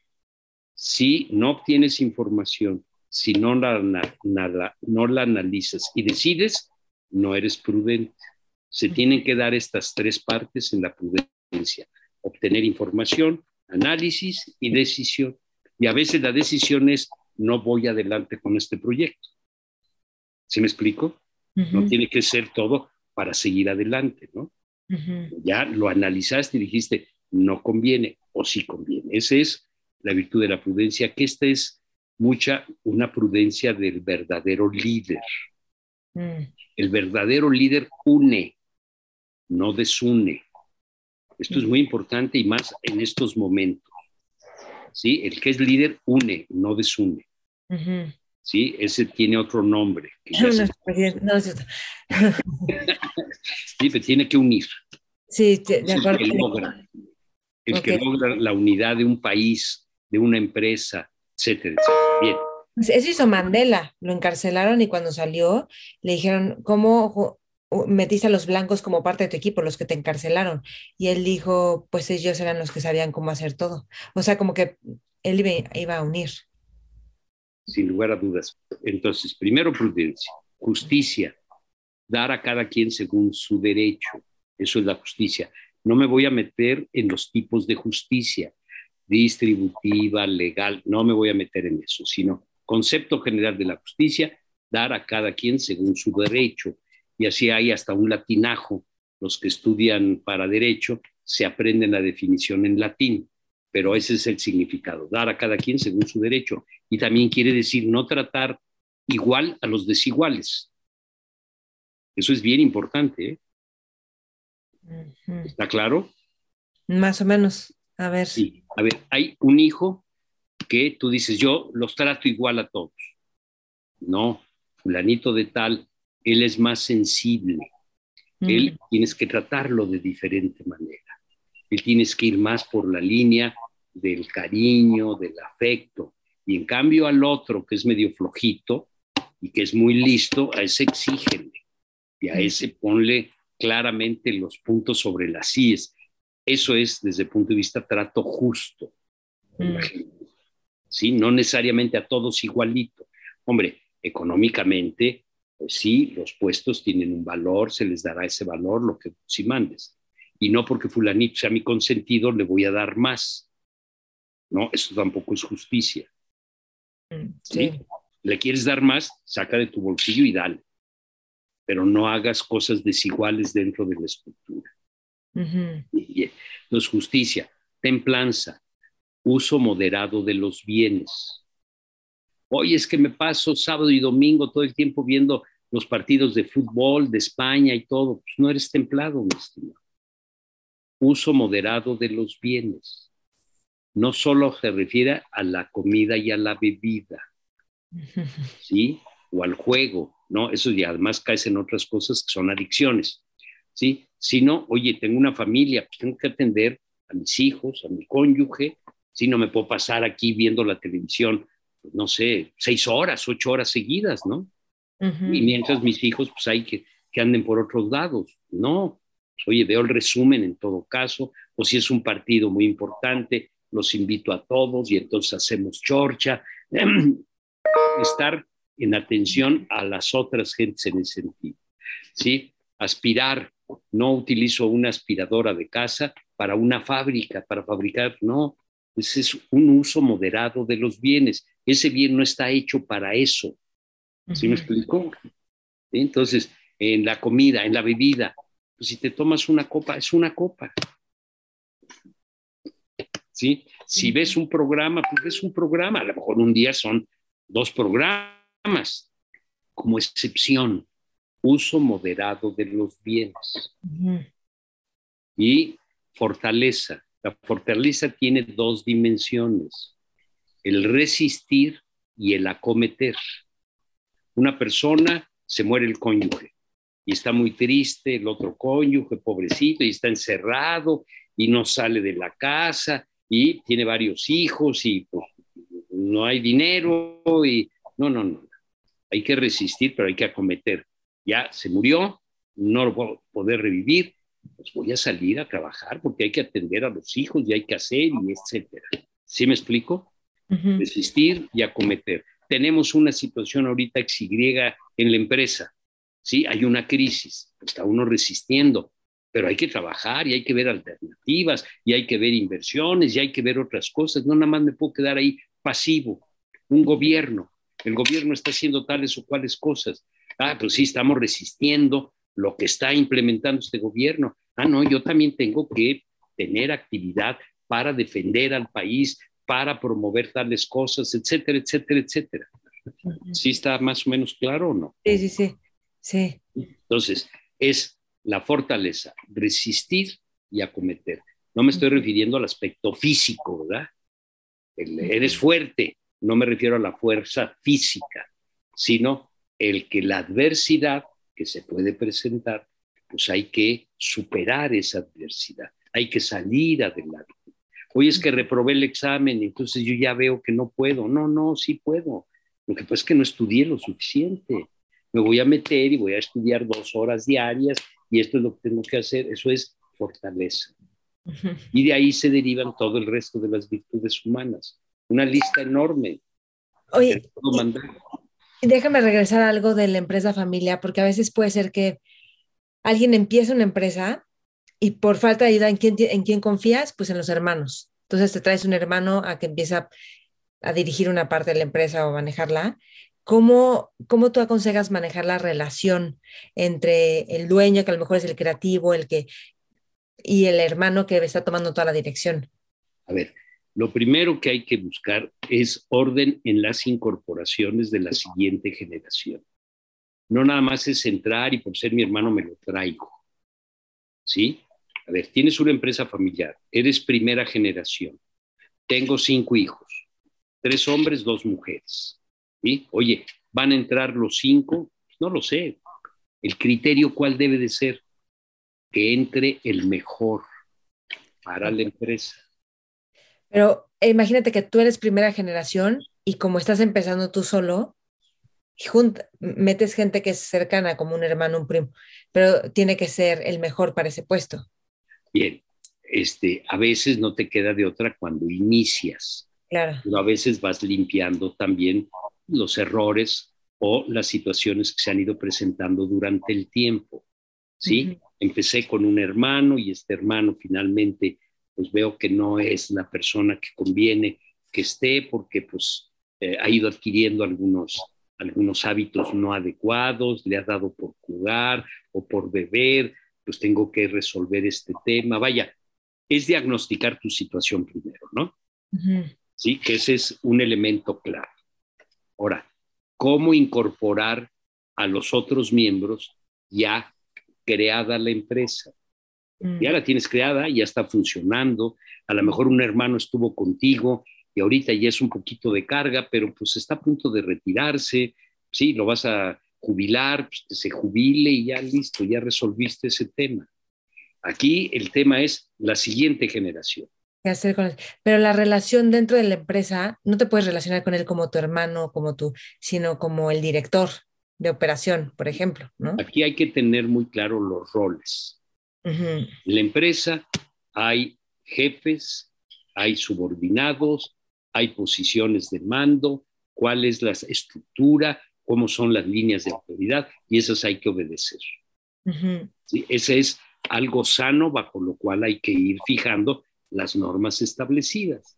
Si no obtienes información, si no la, no la analizas y decides, no eres prudente. Se tienen que dar estas tres partes en la prudencia. Obtener información, análisis y decisión. Y a veces la decisión es, no voy adelante con este proyecto. ¿Sí me explico? No tiene que ser todo para seguir adelante, ¿no? Ya lo analizaste y dijiste, no conviene o sí conviene. Ese es la virtud de la prudencia, que esta es mucha una prudencia del verdadero líder. Mm. El verdadero líder une, no desune. Esto es muy importante y más en estos momentos. ¿Sí? El que es líder une, no desune. ¿Sí? Ese tiene otro nombre. no, sí, tiene que unir.
Sí, de acuerdo.
El que logra, el que logra la unidad de un país, de una empresa, etcétera, Bien.
Pues eso hizo Mandela, lo encarcelaron y cuando salió le dijeron, ¿cómo metiste a los blancos como parte de tu equipo, los que te encarcelaron? Y él dijo, pues ellos eran los que sabían cómo hacer todo. O sea, como que él iba, iba a unir.
Sin lugar a dudas. Entonces, primero prudencia, justicia, dar a cada quien según su derecho. Eso es la justicia. No me voy a meter en los tipos de justicia distributiva, legal, no me voy a meter en eso, sino concepto general de la justicia, dar a cada quien según su derecho. Y así hay hasta un latinajo. Los que estudian para derecho se aprenden la definición en latín, pero ese es el significado, dar a cada quien según su derecho. Y también quiere decir no tratar igual a los desiguales. Eso es bien importante. ¿eh? ¿Está claro?
Más o menos. A ver.
Sí, a ver, hay un hijo que tú dices, yo los trato igual a todos. No, fulanito de tal, él es más sensible. Él tienes que tratarlo de diferente manera. Él tienes que ir más por la línea del cariño, del afecto. Y en cambio al otro, que es medio flojito y que es muy listo, a ese exígele. Y a ese ponle claramente los puntos sobre las IES. Eso es, desde el punto de vista trato justo. ¿Sí? No necesariamente a todos igualito. Hombre, económicamente, pues sí, los puestos tienen un valor, se les dará ese valor, lo que si mandes. Y no porque fulanito sea mi consentido, le voy a dar más. No, eso tampoco es justicia.
Mm, sí.
Le quieres dar más, saca de tu bolsillo y dale. Pero no hagas cosas desiguales dentro de la estructura. Entonces, justicia, templanza, uso moderado de los bienes. Oye, es que me paso sábado y domingo todo el tiempo viendo los partidos de fútbol de España y todo. Pues no eres templado, mi estimado. Uso moderado de los bienes. No solo se refiere a la comida y a la bebida, ¿sí? O al juego, ¿no? Eso ya además caes en otras cosas que son adicciones, ¿sí? Sino, oye, tengo una familia, pues tengo que atender a mis hijos, a mi cónyuge, si no me puedo pasar aquí viendo la televisión no sé, seis horas, ocho horas seguidas, ¿no? Y mientras mis hijos, pues hay que, que anden por otros lados. No, pues, oye, veo el resumen en todo caso, o si es un partido muy importante, los invito a todos y entonces hacemos chorcha. Estar en atención a las otras gentes en ese sentido. ¿Sí? Aspirar, no utilizo una aspiradora de casa para una fábrica, para fabricar, no, ese es un uso moderado de los bienes. Ese bien no está hecho para eso. ¿Sí me explico? Entonces, en la comida, en la bebida, pues si te tomas una copa, es una copa. ¿Sí? Si ves un programa, pues ves un programa. A lo mejor un día son dos programas. Como excepción, uso moderado de los bienes. Y fortaleza. La fortaleza tiene dos dimensiones, el resistir y el acometer. Una persona se muere el cónyuge y está muy triste, el otro cónyuge, pobrecito, y está encerrado y no sale de la casa y tiene varios hijos y pues, no hay dinero y no, no, no. Hay que resistir, pero hay que acometer. Ya se murió, no lo puedo poder revivir, pues voy a salir a trabajar porque hay que atender a los hijos y hay que hacer y etcétera. ¿Sí me explico? Resistir y acometer. Tenemos una situación ahorita XY en la empresa. Sí, hay una crisis, está uno resistiendo, pero hay que trabajar y hay que ver alternativas y hay que ver inversiones y hay que ver otras cosas. No nada más me puedo quedar ahí pasivo. Un gobierno, el gobierno está haciendo tales o cuales cosas. Ah, pues sí, estamos resistiendo, lo que está implementando este gobierno. Ah, no, yo también tengo que tener actividad para defender al país, para promover tales cosas, etcétera, etcétera, etcétera. ¿Sí está más o menos claro o no?
Sí, sí, sí. sí.
Entonces, es la fortaleza, resistir y acometer. No me estoy refiriendo al aspecto físico, ¿verdad? eres fuerte, no me refiero a la fuerza física, sino el que la adversidad que se puede presentar, pues hay que superar esa adversidad, hay que salir adelante. Hoy es que reprobé el examen, entonces yo ya veo que no puedo. No, no, sí puedo. Lo que pasa es que no estudié lo suficiente. Me voy a meter y voy a estudiar dos horas diarias y esto es lo que tengo que hacer. Eso es fortaleza. Y de ahí se derivan todo el resto de las virtudes humanas. Una lista enorme.
Oye, déjame regresar a algo de la empresa familia, porque a veces puede ser que alguien empieza una empresa y por falta de ayuda, ¿en quién, en quién confías? Pues en los hermanos. Entonces te traes un hermano a que empieza a dirigir una parte de la empresa o manejarla. ¿Cómo, ¿Cómo tú aconsejas manejar la relación entre el dueño, que a lo mejor es el creativo, el que, y el hermano que está tomando toda la dirección?
A ver, lo primero que hay que buscar es orden en las incorporaciones de la siguiente generación. No nada más es entrar y por ser mi hermano me lo traigo. ¿Sí? A ver, tienes una empresa familiar, eres primera generación, tengo cinco hijos, tres hombres, dos mujeres. ¿Sí? Oye, ¿van a entrar los cinco? No lo sé. El criterio cuál debe de ser? Que entre el mejor para la empresa.
Pero eh, imagínate que tú eres primera generación y como estás empezando tú solo, metes gente que es cercana, como un hermano, un primo, pero tiene que ser el mejor para ese puesto.
Bien, este, a veces no te queda de otra cuando inicias.
Claro.
Pero a veces vas limpiando también los errores o las situaciones que se han ido presentando durante el tiempo. ¿Sí? Empecé con un hermano y este hermano finalmente pues veo que no es la persona que conviene que esté porque pues eh, ha ido adquiriendo algunos, algunos hábitos no adecuados, le ha dado por jugar o por beber, pues tengo que resolver este tema. Vaya, es diagnosticar tu situación primero, ¿no? Sí, que ese es un elemento clave. Ahora, ¿cómo incorporar a los otros miembros ya creada la empresa? Mm. Ya la tienes creada, ya está funcionando. A lo mejor un hermano estuvo contigo y ahorita ya es un poquito de carga, pero pues está a punto de retirarse. Sí, lo vas a jubilar, pues que se jubile y ya listo, ya resolviste ese tema. Aquí el tema es la siguiente generación.
¿Qué hacer con él? Pero la relación dentro de la empresa, no te puedes relacionar con él como tu hermano, como tú, sino como el director de operación, por ejemplo, ¿no?
Aquí hay que tener muy claro los roles. En la empresa hay jefes, hay subordinados, hay posiciones de mando, cuál es la estructura, cómo son las líneas de autoridad y esas hay que obedecer. Ese es algo sano bajo lo cual hay que ir fijando las normas establecidas.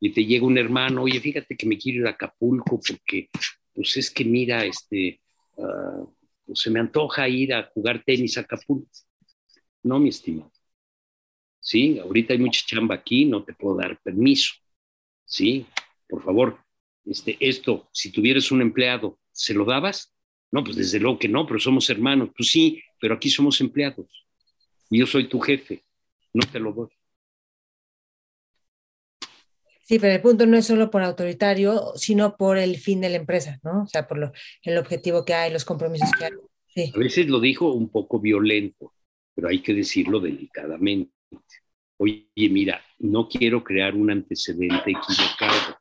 Y te llega un hermano, oye, fíjate que me quiero ir a Acapulco porque, pues es que mira, este, ah, pues se me antoja ir a jugar tenis a Acapulco. No, mi estimado. Sí, ahorita hay mucha chamba aquí, no te puedo dar permiso. Sí, por favor, este, esto, si tuvieras un empleado, ¿se lo dabas? No, pues desde luego que no, pero somos hermanos. Pues sí, pero aquí somos empleados. Y yo soy tu jefe, no te lo doy.
Sí, pero el punto no es solo por autoritario, sino por el fin de la empresa, ¿no? O sea, por lo, el objetivo que hay, los compromisos que hay.
A veces lo dijo un poco violento, pero hay que decirlo delicadamente. Oye, mira, no quiero crear un antecedente equivocado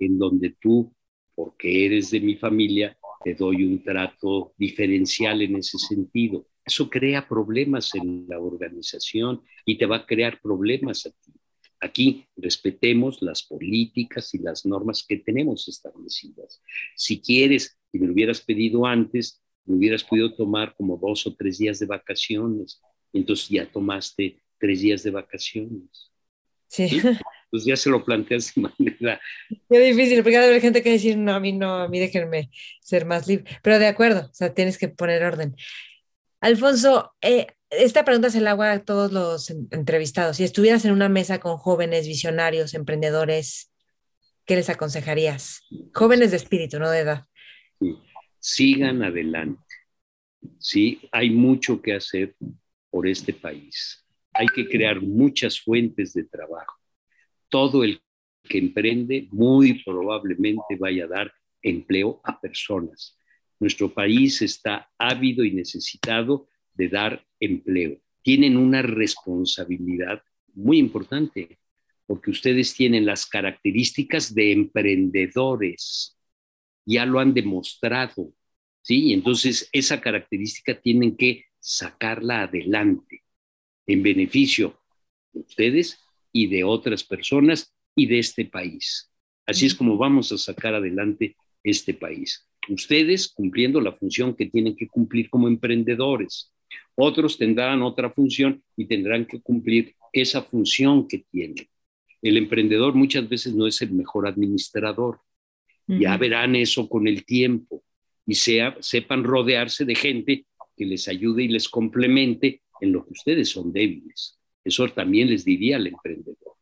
en donde tú, porque eres de mi familia, te doy un trato diferencial en ese sentido. Eso crea problemas en la organización y te va a crear problemas a ti. Aquí respetemos las políticas y las normas que tenemos establecidas. Si quieres, y me lo hubieras pedido antes, me hubieras podido tomar como dos o tres días de vacaciones. Entonces ya tomaste tres días de vacaciones.
Sí.
pues ya se lo planteas de manera...
Qué difícil, porque hay gente que decir, no, a mí no, a mí déjenme ser más libre. Pero de acuerdo, o sea, tienes que poner orden. Alfonso, eh, esta pregunta se la hago a todos los entrevistados. Si estuvieras en una mesa con jóvenes visionarios, emprendedores, ¿qué les aconsejarías? Jóvenes de espíritu, no de edad.
Sigan adelante. Sí, hay mucho que hacer por este país. Hay que crear muchas fuentes de trabajo todo el que emprende muy probablemente vaya a dar empleo a personas. Nuestro país está ávido y necesitado de dar empleo. Tienen una responsabilidad muy importante porque ustedes tienen las características de emprendedores. Ya lo han demostrado. ¿sí? Entonces, esa característica tienen que sacarla adelante en beneficio de ustedes y de otras personas y de este país. Así es como vamos a sacar adelante este país. Ustedes cumpliendo la función que tienen que cumplir como emprendedores. Otros tendrán otra función y tendrán que cumplir esa función que tienen. El emprendedor muchas veces no es el mejor administrador. Ya verán eso con el tiempo y sea, sepan rodearse de gente que les ayude y les complemente en lo que ustedes son débiles. Eso también les diría al emprendedor.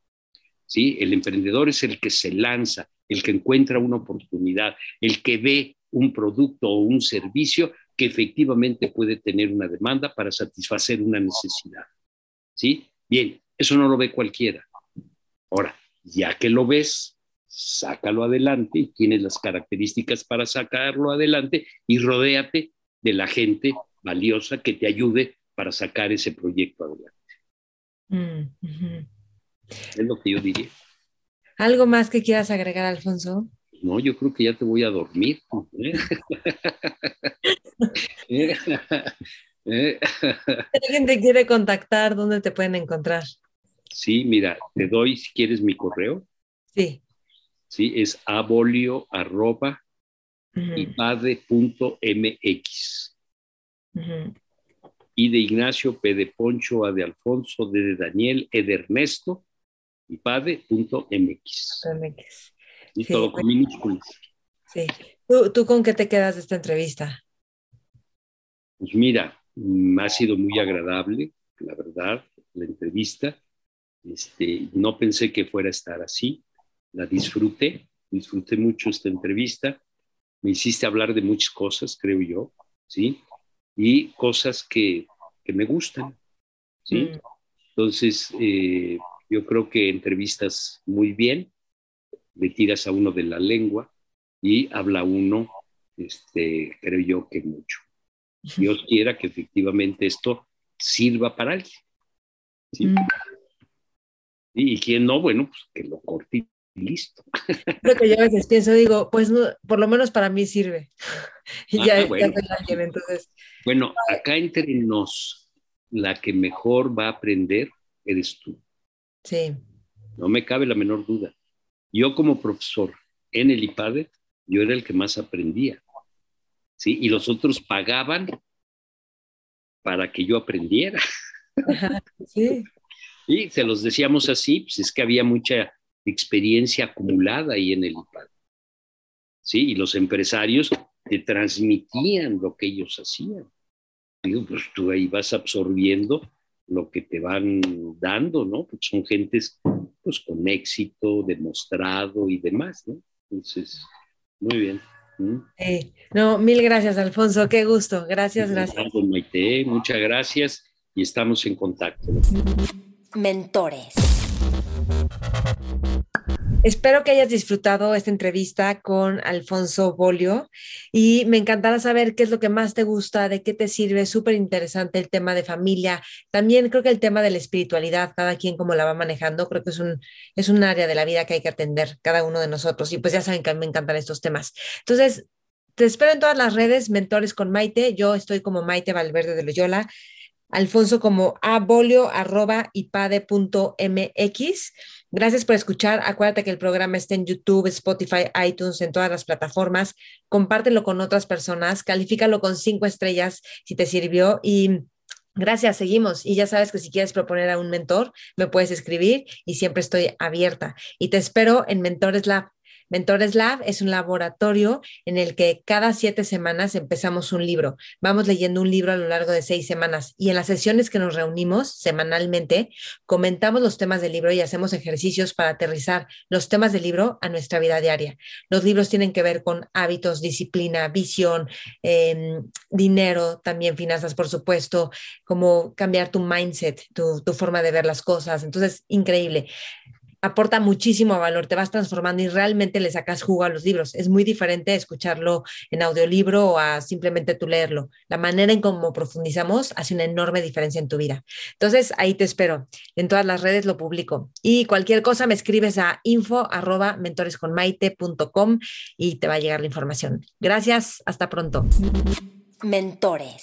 ¿sí? El emprendedor es el que se lanza, el que encuentra una oportunidad, el que ve un producto o un servicio que efectivamente puede tener una demanda para satisfacer una necesidad. ¿Sí? Bien, eso no lo ve cualquiera. Ahora, ya que lo ves, sácalo adelante y tienes las características para sacarlo adelante y rodéate de la gente valiosa que te ayude para sacar ese proyecto adelante. Mm, es lo que yo diría.
¿Algo más que quieras agregar, Alfonso?
No, yo creo que ya te voy a dormir.
¿Eh? ¿Alguien te quiere contactar? ¿Dónde te pueden encontrar?
Sí, mira, te doy si quieres mi correo.
Sí.
Sí, es abolio arroba Y de Ignacio, P de Poncho, A de Alfonso, D de Daniel, E de Ernesto, ipade.mx. Y todo con minúsculas.
Sí. ¿Tú, ¿Tú con qué te quedas de esta entrevista?
Pues mira, mm, ha sido muy agradable, la verdad, la entrevista. Este, no pensé que fuera a estar así. La disfruté, disfruté mucho esta entrevista. Me hiciste hablar de muchas cosas, creo yo, ¿sí? Y cosas que, que me gustan, ¿sí? Mm. Entonces, eh, yo creo que entrevistas muy bien, le tiras a uno de la lengua y habla uno, este, creo yo que mucho. Dios quiera que efectivamente esto sirva para alguien. ¿sí? Mm. Y, quien no, bueno, pues que lo corte y listo.
Creo que yo a veces pienso, digo, pues por lo menos para mí sirve. y ya, ah, bueno. alguien, entonces.
Bueno, acá entre nos, la que mejor va a aprender eres tú.
Sí.
No me cabe la menor duda. Yo como profesor en el IPADE, yo era el que más aprendía. ¿sí? Y los otros pagaban para que yo aprendiera.
sí.
Y se los decíamos así, pues es que había mucha experiencia acumulada ahí en el IPADE. ¿sí? Y los empresarios te transmitían lo que ellos hacían. Digo, pues tú ahí vas absorbiendo lo que te van dando, ¿no? Porque son gentes pues con éxito demostrado y demás, ¿no? Entonces, muy bien.
no, mil gracias, Alfonso, qué gusto. Gracias, gracias.
Maite, muchas gracias y estamos en contacto.
Mentores. Espero que hayas disfrutado esta entrevista con Alfonso Bolio y me encantará saber qué es lo que más te gusta, de qué te sirve. Súper interesante el tema de familia. También creo que el tema de la espiritualidad, cada quien como la va manejando, creo que es un, es un área de la vida que hay que atender cada uno de nosotros. Y pues ya saben que a mí me encantan estos temas. Entonces, te espero en todas las redes, Mentores con Maite. Yo estoy como Maite Valverde de Loyola. Alfonso como abolio.ipade.mx. Gracias por escuchar. Acuérdate que el programa está en YouTube, Spotify, iTunes, en todas las plataformas. Compártelo con otras personas, califícalo con cinco estrellas si te sirvió y Gracias, seguimos. Y ya sabes que si quieres proponer a un mentor, me puedes escribir y siempre estoy abierta. Y te espero en Mentores Lab. Mentores Lab es un laboratorio en el que cada siete semanas empezamos un libro. Vamos leyendo un libro a lo largo de seis semanas y en las sesiones que nos reunimos semanalmente comentamos los temas del libro y hacemos ejercicios para aterrizar los temas del libro a nuestra vida diaria. Los libros tienen que ver con hábitos, disciplina, visión, em, dinero, también finanzas, por supuesto, como cambiar tu mindset, tu, tu forma de ver las cosas. Entonces, increíble aporta muchísimo valor, te vas transformando y realmente le sacas jugo a los libros. Es muy diferente escucharlo en audiolibro o a simplemente tú leerlo. La manera en cómo profundizamos hace una enorme diferencia en tu vida. Entonces, ahí te espero. En todas las redes lo publico. Y cualquier cosa me escribes a info arroba mentoresconmaite.com y te va a llegar la información. Gracias, hasta pronto. Mentores.